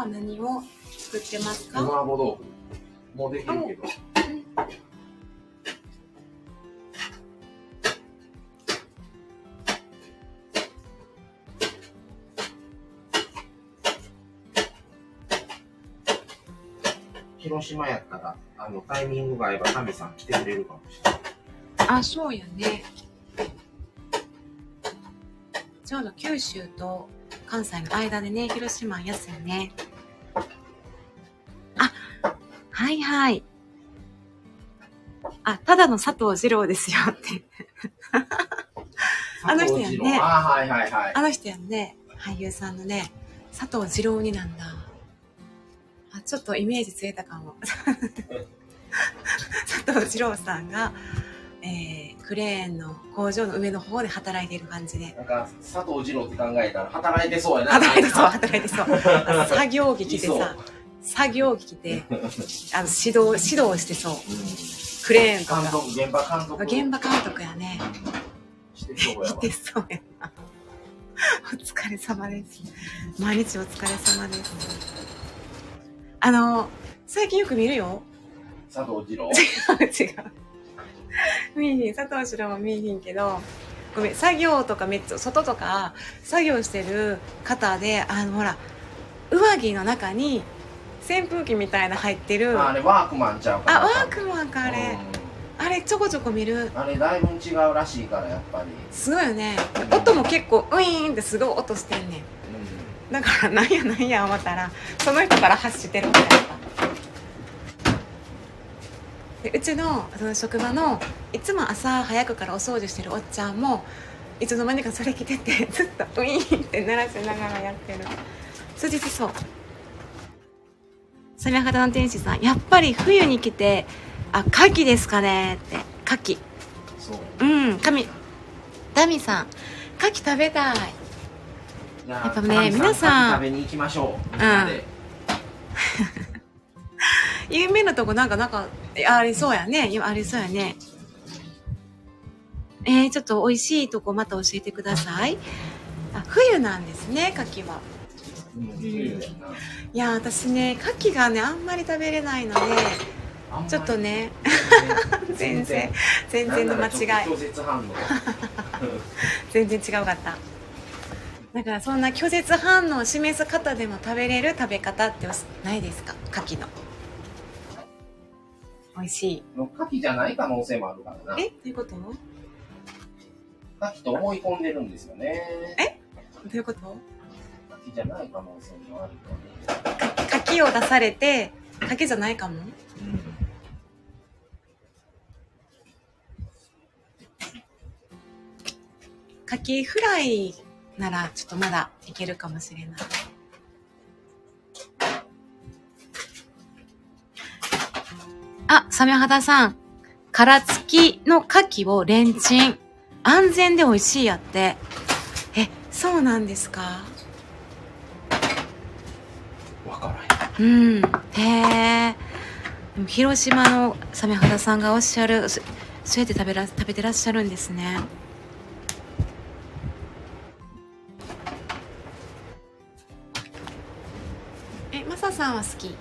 B: は何を作ってます
A: ご
B: か
A: まぼ豆腐。もうできるけど。広島やったら、あの、タイミングが合えば、タミさん来てくれるかもしれない。
B: あ、そうやね。ちょうど九州と関西の間でね、広島やすよね。はいはい。あ、ただの佐藤二郎ですよって。あの人やんね
A: あ、はいはいはい。
B: あの人やんね、俳優さんのね、佐藤二郎になんだ。あ、ちょっとイメージついたかも。佐藤二郎さんが、えー、クレーンの工場の上の方で働いている感じで。
A: なんか、佐藤二郎って考えたら、働いてそうやな。
B: 働いてそう、働いてそう。作業着着て
A: い
B: さ、作業着着て、あの、指導、指導してそう。
A: うん
B: クレーンとか。
A: 監督、現場監督。
B: 現場監督やね。
A: してそうやわ。
B: してそうやな。お疲れ様です。毎日お疲れ様です。あの、最近よく見るよ。
A: 佐藤二郎。
B: 違う。見えひん。佐藤四郎も見えひんけど、ごめん、作業とかめっちゃ、外とか作業してる方で、あの、ほら、上着の中に扇風機みたいな入ってる、あ、
A: あれ、ワークマンちゃうかな。
B: ワークマンか、あれ。あれ、ちょこちょこ見る。
A: うんあれ、だいぶ違うらしいから、やっぱり。
B: すごいよね。音も結構、ウィーンってすごい音してんねん。だからなんやなんや思ったらその人から発してるみたいなでうちのその職場のいつも朝早くからお掃除してるおっちゃんもいつの間にかそれ着ててずっとウィーンって鳴らしながらやってる数日そうサメ肌の天使さんやっぱり冬に来てあ牡蠣ですかねって。牡蠣。
A: そう。
B: うん神。ダミさん牡蠣食べたい。
A: や
B: やっぱね皆さん。
A: 食べに行きましょう。みん
B: 有名なとこなんかなんかえありそうやね。今ありそうやね。えー、ちょっと美味しいとこまた教えてください。あ冬なんですね牡蠣は。
A: うん冬やな。
B: いや私ね牡蠣がねあんまり食べれないのでちょっとね。全然。全然。の間違い。全然違うかった。だからそんな拒絶反応を示す方でも食べれる食べ方ってないですか？牡蠣の。美味しい。
A: の牡蠣じゃない可能性もあるからな。
B: え？どういうこと？ど
A: 牡蠣と思い込んでるんですよね。
B: ういうこと？
A: 牡蠣じゃない可能性もあるよね。
B: 牡蠣を出されて牡蠣じゃないかも。牡蠣フライならちょっとまだいけるかもしれない。あサメ肌さん。殻付きの牡蠣をレンチン。安全で美味しいやって。えそうなんですか
A: わからへん。
B: うん。へえ。広島のサメ肌さんがおっしゃる、そそうやって食べら食べてらっしゃるんですね。え、マサさんは好き？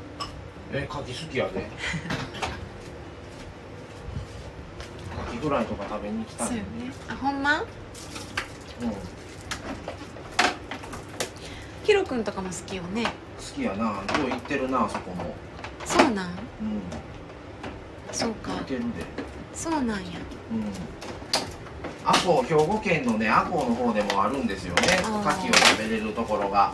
A: え牡蠣好きやで。牡蠣フライとか食べに来たんよ
B: そうよね。あほんま？
A: うん。
B: ヒロくんとかも好きよね。
A: 好きやな。よう行ってるなそこも。
B: そうなん？
A: うん。
B: そうか。
A: 行けるで。
B: そうなんや。
A: うん。阿公兵庫県のね阿公の方でもあるんですよね。牡蠣を食べれるところが。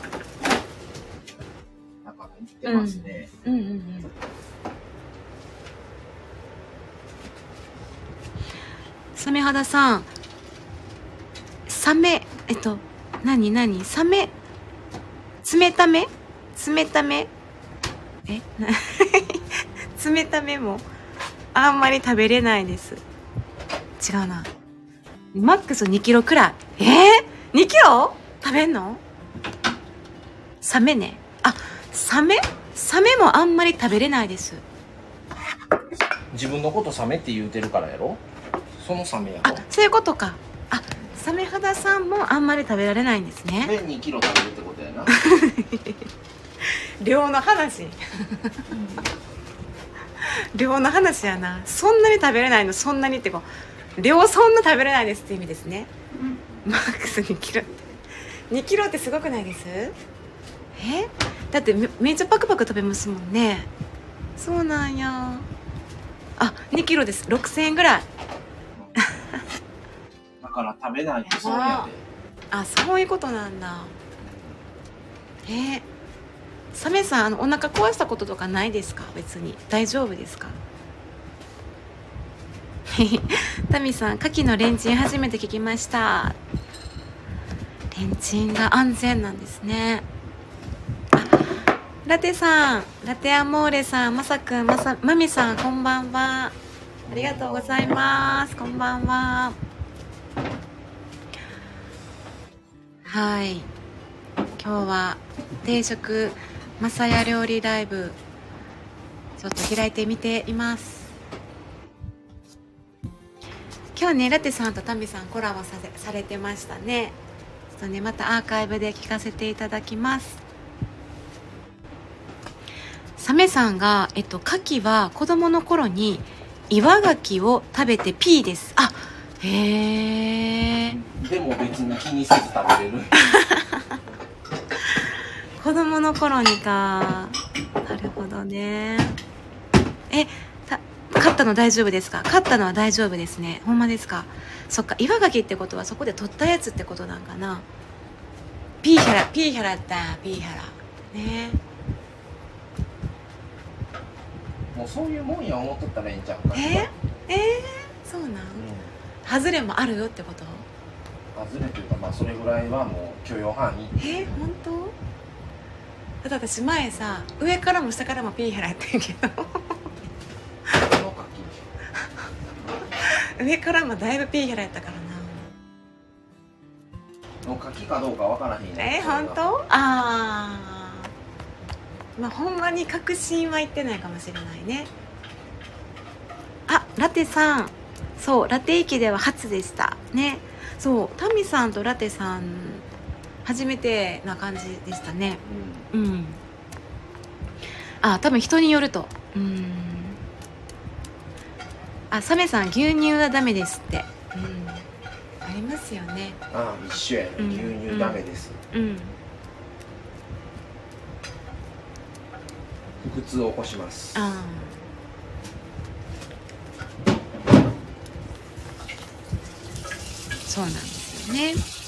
A: だから行ってますね、
B: うんうんうん。サメ肌さん。サメえっと何何？サメ冷ため？冷ため？え？な 冷ためも？あんまり食べれないです。違うな。マックス2キロくらい。え？ー、2キロ？食べんの？サメね。あサメサメもあんまり食べれないです。
A: 自分のことサメって言うてるからやろ？そのサメや
B: あ
A: ろ
B: そういうことか。あサメ肌さんもあんまり食べられないんですね。
A: で2キロ食べるってことやな、
B: 量の話。量の話やな。そんなに食べれないの。そんなにってこう量そんな食べれないですって意味ですね、マックス2キロって。2キロってすごくないです？え？だってめめっちゃパクパク食べますもんね。そうなんや。あ2キロです。6000円ぐらい。
A: だから食べないとそうやで。
B: あそう。いうことなんだ。え？ー、サメさんあのお腹壊したこととかないですか？別に。大丈夫ですか？タミさん牡蠣のレンチン初めて聞きました。レンチンが安全なんですね。ラテさんラテアモーレさんまさくんまさまみさんこんばんは。ありがとうございます。こんばんは。はい。今日は定食マサヤ料理ライブちょっと開いてみています。今日ねラテさんとタミさんコラボさせされてましたね。ちょっとねまたアーカイブで聞かせていただきます。サメさんが、えっと、牡蠣は子供の頃に岩牡蠣を食べてピーです。あへえ
A: でも別に気にせず食べれる
B: 子供の頃にか。なるほどね。えた勝ったの大丈夫ですか？勝ったのは大丈夫ですね。ほんまですか？そっか岩牡蠣ってことはそこで取ったやつってことなんかな。ピーヒャラピーヒャラだピーヒャラ。ね。
A: もうそういうもんや思っとったらええんちゃうか。
B: え？ー、え？ー、そうなん？
A: う
B: 外れもあるよってこと？
A: ん外れというかまあそれぐらいはもう許容範囲。
B: え？ー、本当？だって私前さ上からも下からもピーヒャラやってんけど。上からもだいぶピーヒャラやったからな。
A: 牡蠣の牡蠣かどうかわからへん
B: えー、
A: それが。
B: 本当ああまあほんまに確信は言ってないかもしれないね。あラテさん。そうラテ駅では初でした。ね。そうタミさんとラテさん初めてな感じでしたね。うん。あ多分人によると。うん。あサメさん牛乳はダメですって。うん。ありますよね。
A: ああ一緒やね。
B: うん。
A: 牛乳ダメです。
B: うん。
A: 腹痛を起こします。
B: ああそうなんですよね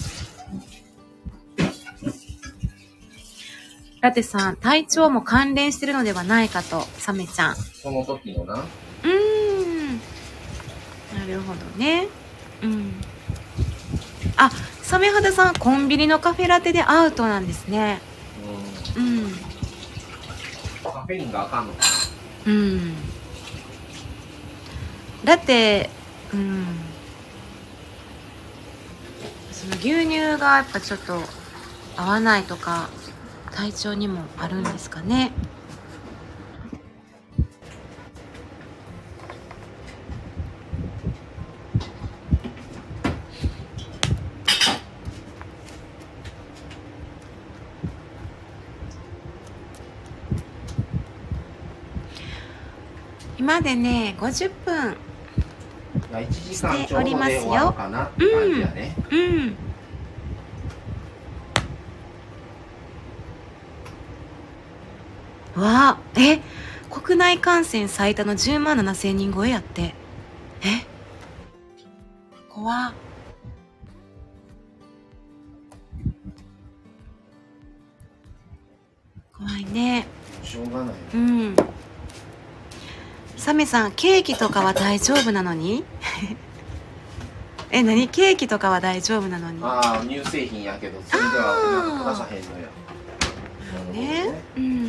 B: ラテさん体調も関連してるのではないかとサメちゃん。
A: その時のな。
B: うーん。なるほどね。うん。あサメ肌さんコンビニのカフェラテでアウトなんですね。
A: う
B: うん
A: ん。カフェインがあかんのか。
B: うん。だってうん。その牛乳がやっぱちょっと合わないとか体調にもあるんですかね。今でね50分
A: 1時間ちょうどで終わるかなって感じやね。
B: うんわあえ国内感染最多の10万7千人超えやって。え？怖っ。怖いね。
A: しょうがない
B: うん。サメさんケーキとかは大丈夫なのに？え何？ケーキとかは大丈夫なのに？
A: ああ乳製品やけどそれでは出さへんのや
B: ね。うん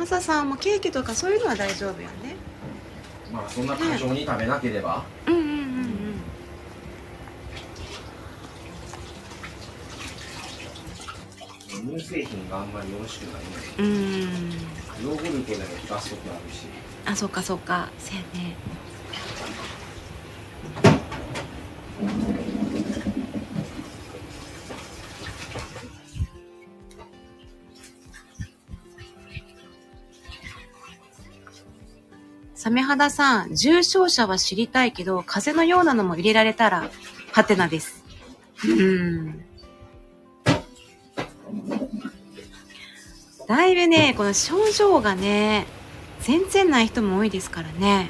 B: マサさんもケーキとかそういうのは大丈夫やね。
A: まあそんな過剰に食べなければ、
B: うんうんうんうん。
A: 乳製品があんまり美味しくないね
B: うん。
A: ヨーグルトでもガストクあるし。
B: あそっかそっか。せやねサメ肌さん、重症者は知りたいけど、風邪のようなのも入れられたら、ハテナです。うん。だいぶね、この症状がね、全然ない人も多いですからね。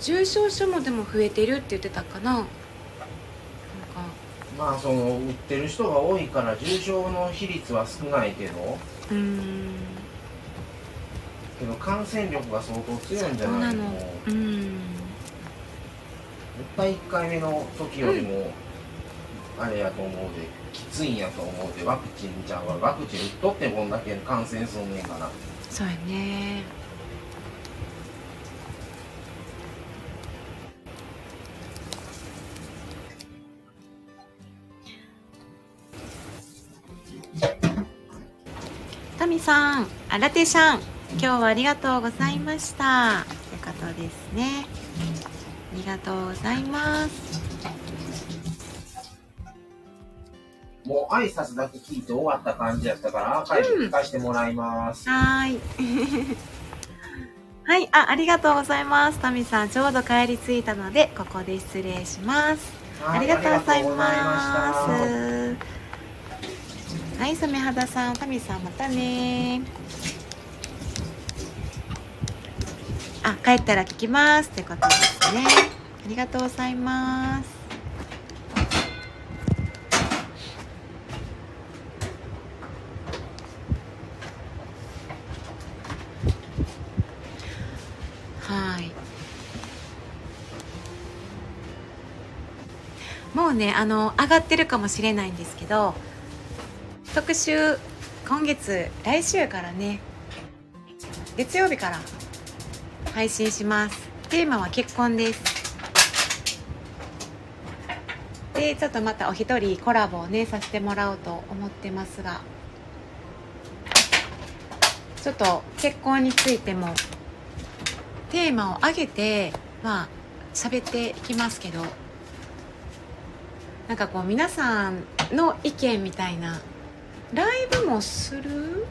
B: 重症者もでも増えてるって言ってたかな。
A: まあその売ってる人が多いから重症の比率は少ないけど
B: うーん、
A: けど感染力が相当強いんじゃ
B: ない
A: なの
B: の。うん。
A: 絶対1回目の時よりも、あれやと思うできついんやと思うでワクチンちゃうわワクチン打っとってこんだけ感染すんねんから
B: そうやね。タミさん、あラテさん、今日はありがとうございました。ということですね。ありがとうございます。
A: もう挨拶だけ聞いて終わった感じやったからアーカイブ聞てもらいます、
B: はーい。はい、あ、ありがとうございます。タミさん、ちょうど帰り着いたので、ここで失礼します。
A: はい
B: ありがとうございます。はい、染肌さん、タミさん、またねあ、帰ったら聞きますってことですね。ありがとうございます。はい。もうね、あの、上がってるかもしれないんですけど、特集、今月、来週からね、月曜日から配信します。テーマは結婚です。で、ちょっとまたお一人コラボをね、させてもらおうと思ってますが、ちょっと結婚についてもテーマを上げてまあ喋っていきますけどなんかこう皆さんの意見みたいなライブもする？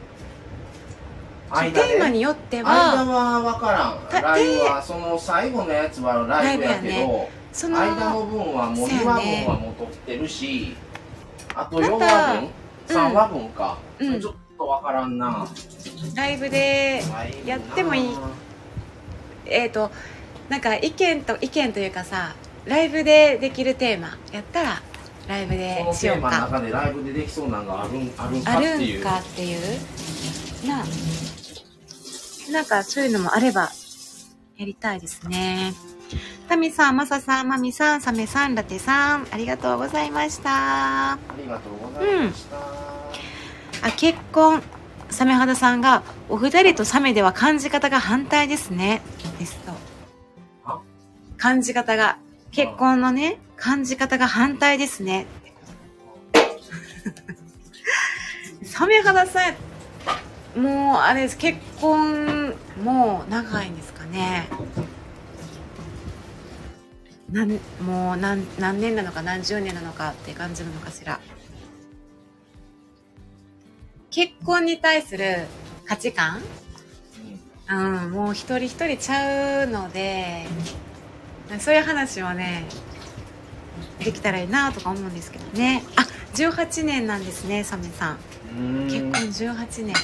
A: 間
B: テーマに
A: で
B: よって
A: 間
B: は
A: は分からん。
B: た
A: ライブはその最後のやつはライブやけど、
B: その
A: 間の分はもう2話分はもう取ってるし、あと4
B: また
A: 話分、
B: うん
A: 3話分か、
B: うん。
A: ちょっと分からんな、
B: ライブでやってもいい。えっ、となんか意見と意見というかさライブでできるテーマやったらライブ
A: こ
B: で
A: のテーマの
B: しようか。
A: 中でライブでできそうなのがあるんあるんか
B: あ
A: っていう。
B: るんかっていう。なあなんかそういうのもあればやりたいですね。タミさん、マサさん、マミさん、サメさん、ラテさん、ありがとうございました。
A: ありがとうございました、
B: あ、結婚、サメ肌さんが、お二人とサメでは感じ方が反対ですね。ですと。
A: あ。
B: 感じ方が、結婚のね、感じ方が反対ですね。サメ肌さん、もう、あれです、結婚、もう長いんですかね。なんもう何何年なのか何十年なのかって感じなのかしら。結婚に対する価値観？うん、もう一人一人ちゃうので、そういう話をね、できたらいいなとか思うんですけどね。あ、18年なんですね、サメさん。
A: うん
B: 結婚18年。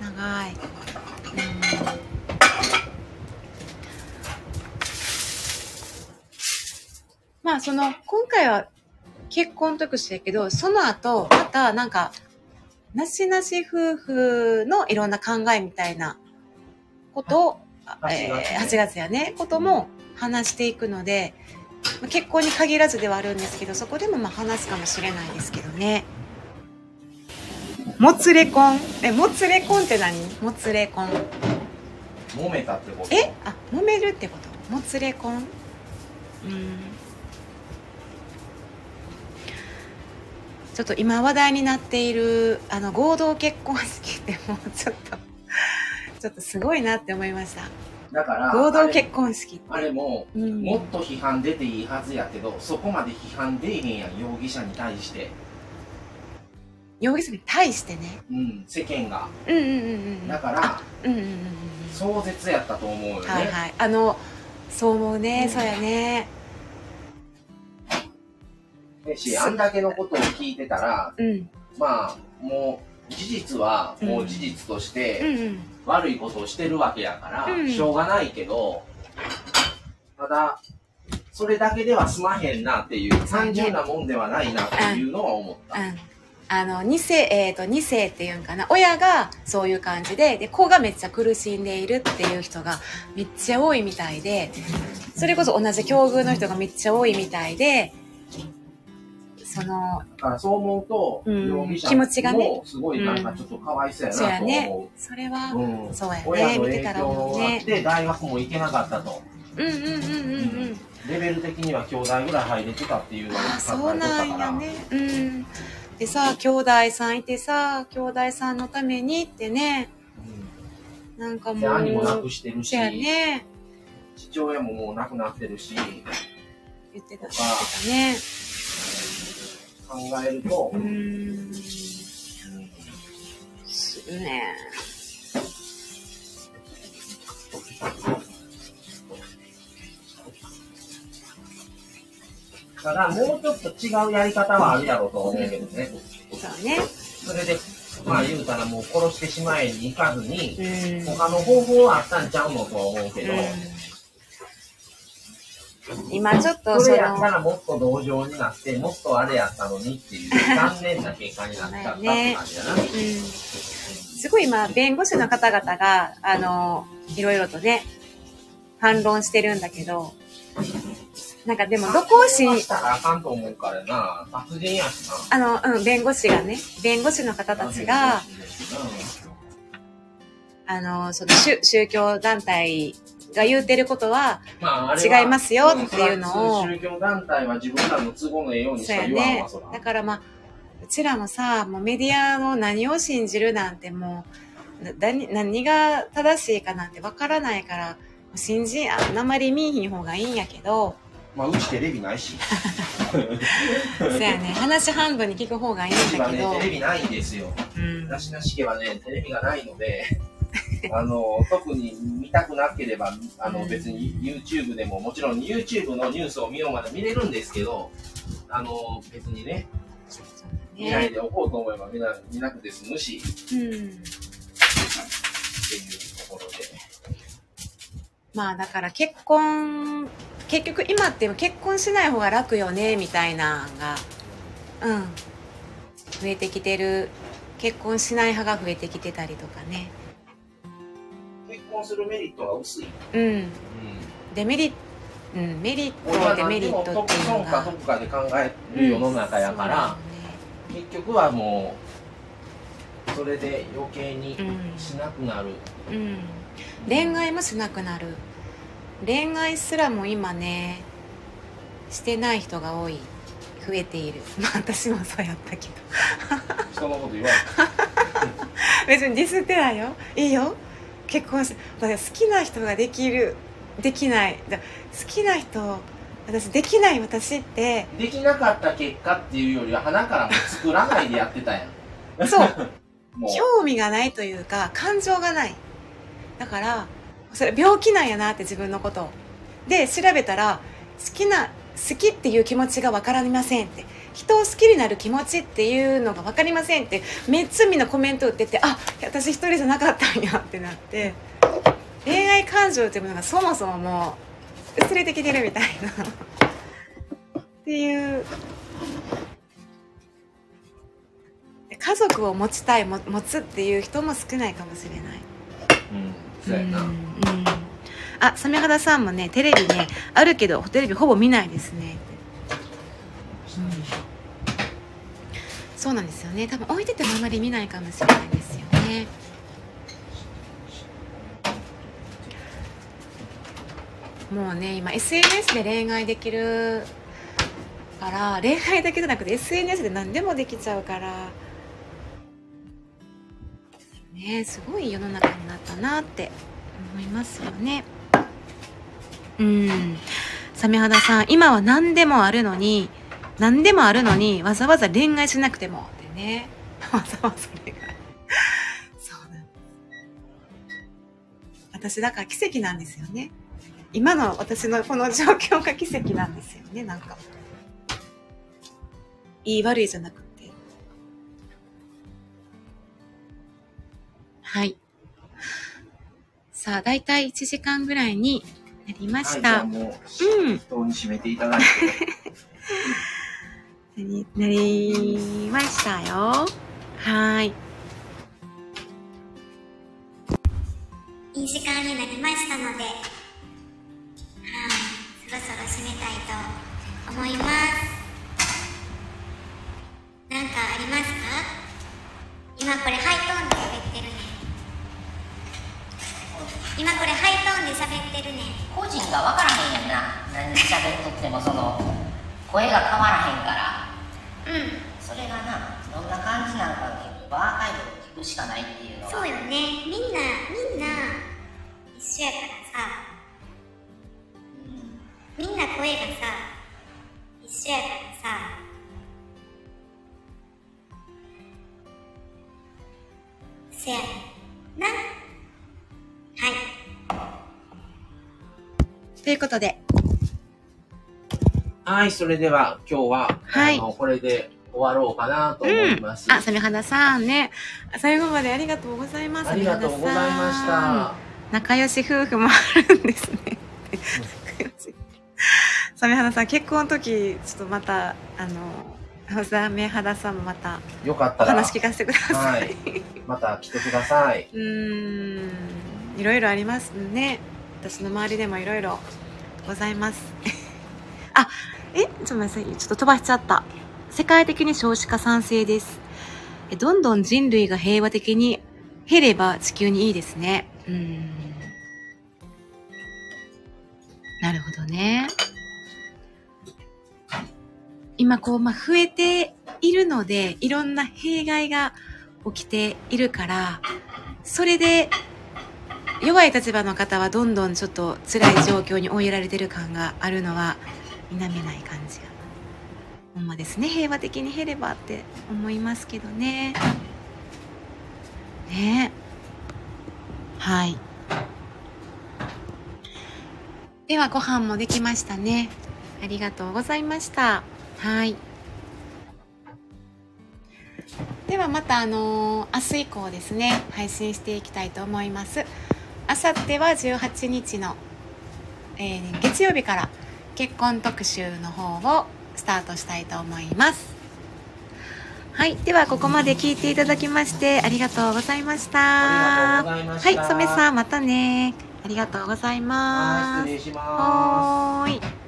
B: 長い。うんまあ、その、今回は結婚特集やけど、その後、またなんか、なしなし夫婦のいろんな考えみたいなことを、えー8月やね、ことも話していくので、まあ結婚に限らずではあるんですけど、そこでもまあ話すかもしれないですけどね。もつれ婚え、もつれ婚って何？もつれ婚。
A: 揉めたってこと？
B: え？あ、揉めるってこと？もつれ婚うん。ちょっと今話題になっている、あの、合同結婚式ってもうちょっと、ちょっとすごいなって思いました。
A: だから
B: 合同結婚式って。
A: あれも
B: うん
A: もっと批判出ていいはずやけどそこまで批判出えへんやん容疑者に対して、
B: 容疑者に対してね。
A: うん、世間が
B: うんうんうんうん。
A: だから
B: うんうんうんうん。
A: 壮絶やったと思うよね、
B: はいはい。あの、そう思うね。
A: うん
B: そうやね。
A: でしあんだけのことを聞いてたら
B: うん。
A: まあもう事実はもう事実とし
B: うん
A: て
B: うん。
A: 悪いことをしてるわけやから、
B: うん
A: しょうがないけどただそれだけでは済まへんなっていう単純なもんではないなっていうのは思った、
B: うん。あの、二世、えっ、と、二世っていうんかな。親がそういう感じで、で、子がめっちゃ苦しんでいるっていう人がめっちゃ多いみたいで、それこそ同じ境遇の人がめっちゃ多いみたいで、その、
A: だからそう思うと、
B: うん
A: 容疑者
B: 気持ちがね
A: もすごいなんかちょっとかわいそうや
B: そうや
A: なと
B: ね
A: 思。
B: それは、
A: う。うん
B: そうや
A: 親
B: ね。見て
A: の影響
B: たら思う
A: があっ
B: ね。
A: て大学も行けなかったと。
B: うんうんうんうんうん。
A: レベル的には兄弟ぐらい入れてたっていうのを
B: ああ、
A: 書
B: そう
A: いてたから。
B: なんやね。うん。でさ、兄弟さんいてさ、兄弟さんのためにってね、なんか
A: うん
B: もう。
A: で兄も亡くしてるし
B: ね。
A: 父親ももう亡くなってるし、
B: 言ってた、言ってたね。
A: 考えると、
B: うーん。すね。
A: ただもうちょっと違うやり方はあるやろうと思うけどね。
B: そうね。
A: それで、まあ言うたらもう殺してしまえに行かずに、
B: うん。
A: 他の方法はあったんちゃうのとは思うけど、
B: うん今ちょっとそ
A: それやった
B: の、
A: らもっと同情になって、もっとあれやったのにっていう残念な結果になっちゃったって感じだな。
B: うん。すごい今、弁護士の方々が、あの、いろいろとね、反論してるんだけど、なんかでも、どこを信
A: し、たらあかんと思うからな。殺人やしな。
B: あの、うん、弁護士がね、弁護士の方たちが、あの、その宗宗教団体が言うてることは、違いますよっていうのを
A: 宗教団体は自分らの都合のええようにしか言わんわ、そら。。
B: だからまあ、うちらもさ、もうメディアの何を信じるなんてもう、な何何が正しいかなんてわからないから、信じ、ああんまり見いひん方がいいんやけど、
A: まあ、うちテレビないし。
B: そうやね、話半分に聞く方がいいんだけど
A: うちはね、テ、レビないんですよ。
B: うん
A: なしなし家はね、テレビがないので、あの、特に見たくなければ、あの、
B: うん
A: 別に YouTube でも、もちろん YouTube のニュースを見ようまで見れるんですけど、あの、別にね、見ない
B: ね、
A: でおこうと思えば見な見なくて済むし、って
B: うん。
A: いうところで。
B: まあだから結婚、結局今って結婚しない方が楽よね、みたいなのが、うん、増えてきてる。結婚しない派が増えてきてたりとかね。
A: 結婚するメリットが薄い。
B: うん。
A: うん
B: デメリット、うん、メリッ
A: 俺は
B: ト、デメリットっていうのが。
A: 得損か得かで考える世の中やから、結局はもう、それで余計に
B: うん
A: しなくなる。
B: そううん、うん。恋愛もしなくなる。恋愛すらも今ね、してない人が多い。増えている。まあ私もそうやったけど。
A: 人のこと言わ
B: 別にディスってないよいいよ結婚しだから好きな人ができるできないだ好きな人私できない私って。
A: できなかった結果っていうよりは、花からも作らないでやってたやん。
B: そう。興味がないというか感情がないだからそれ病気なんやなって自分のことをで調べたら好きな好きっていう気持ちが分かりませんって人を好きになる気持ちっていうのが分かりませんってめっちゃみんなコメント打っててあ私一人じゃなかったんやってなって恋愛感情っていうものがそもそももう薄れてきてるみたいなっていう家族を持ちたいも持つっていう人も少ないかもしれない
A: うん。そうやな。
B: うんうんあ、サメ肌さんもね、テレビね、あるけど、テレビほぼ見ないですね。そうなんですよね。多分置いててもあまり見ないかもしれないですよね。もうね、今 SNS で恋愛できるから、恋愛だけじゃなくて SNS で何でもできちゃうから、ね、すごい世の中になったなって思いますよね。うん。サメ肌さん、今は何でもあるのに、何でもあるのに、わざわざ恋愛しなくてもってね。わざわざ恋愛。そうなんです。私、だから奇跡なんですよね。今の私のこの状況が奇跡なんですよね、なんか。いい悪いじゃなくて。はい。さあ、だいたい1時間ぐらいになりました。
A: はい、じゃあもう、
B: うん
A: 適当に締めていただいて。
B: なりなりましたよ。はい。
C: いい時間になりましたので、はい、そろそろ締めたいと思います。なんかありますか？今これハイトーンで喋ってるね。今これハイトーンで喋ってるね。
D: 個人が分からへんやんな何喋っとってもその声が変わらへんから
C: うん、
D: それがなどんな感じなのか結構アーカイブを聞くしかないっていうのは
C: そうよね。みんな、みんな一緒やからさ、みんな声がさ、一緒やからさ、せやな。はい。
B: ということで、
A: はい、それでは今日は、
B: はい
A: あの、これで終わろうかなと思います。
B: あ、サメ肌さんね、最後までありがとうございます。
A: ありがとうございました。
B: 仲良し夫婦もあるんですね。サメ肌さん、結婚の時、ちょっとまた、あの、サメ肌さんもまたお
A: よかったら、
B: 話聞かせてくださ。
A: はいい、また来てください。
B: うーん、いろいろありますね。私の周りでもいろいろございます。あ、え、ちょっと待って。ちょっと飛ばしちゃった。世界的に少子化賛成です。どんどん人類が平和的に減れば地球にいいですね。うん。なるほどね。今こう、まあ、増えているので、いろんな弊害が起きているから、それで、弱い立場の方はどんどんちょっと辛い状況に追いやられてる感があるのは否めない感じが。ほんまですね。平和的に減ればって思いますけどね。ねはい。ではご飯もできましたね。ありがとうございました。はい。ではまたあのー明日以降ですね、配信していきたいと思います。あさっては18日の、えー月曜日から結婚特集の方をスタートしたいと思います。はい。ではここまで聞いていただきまして
A: ありがとうございました。
B: はい。染さんまたね。ありがとうござい
A: はい、
B: ます。
A: 失礼します。
B: はーい。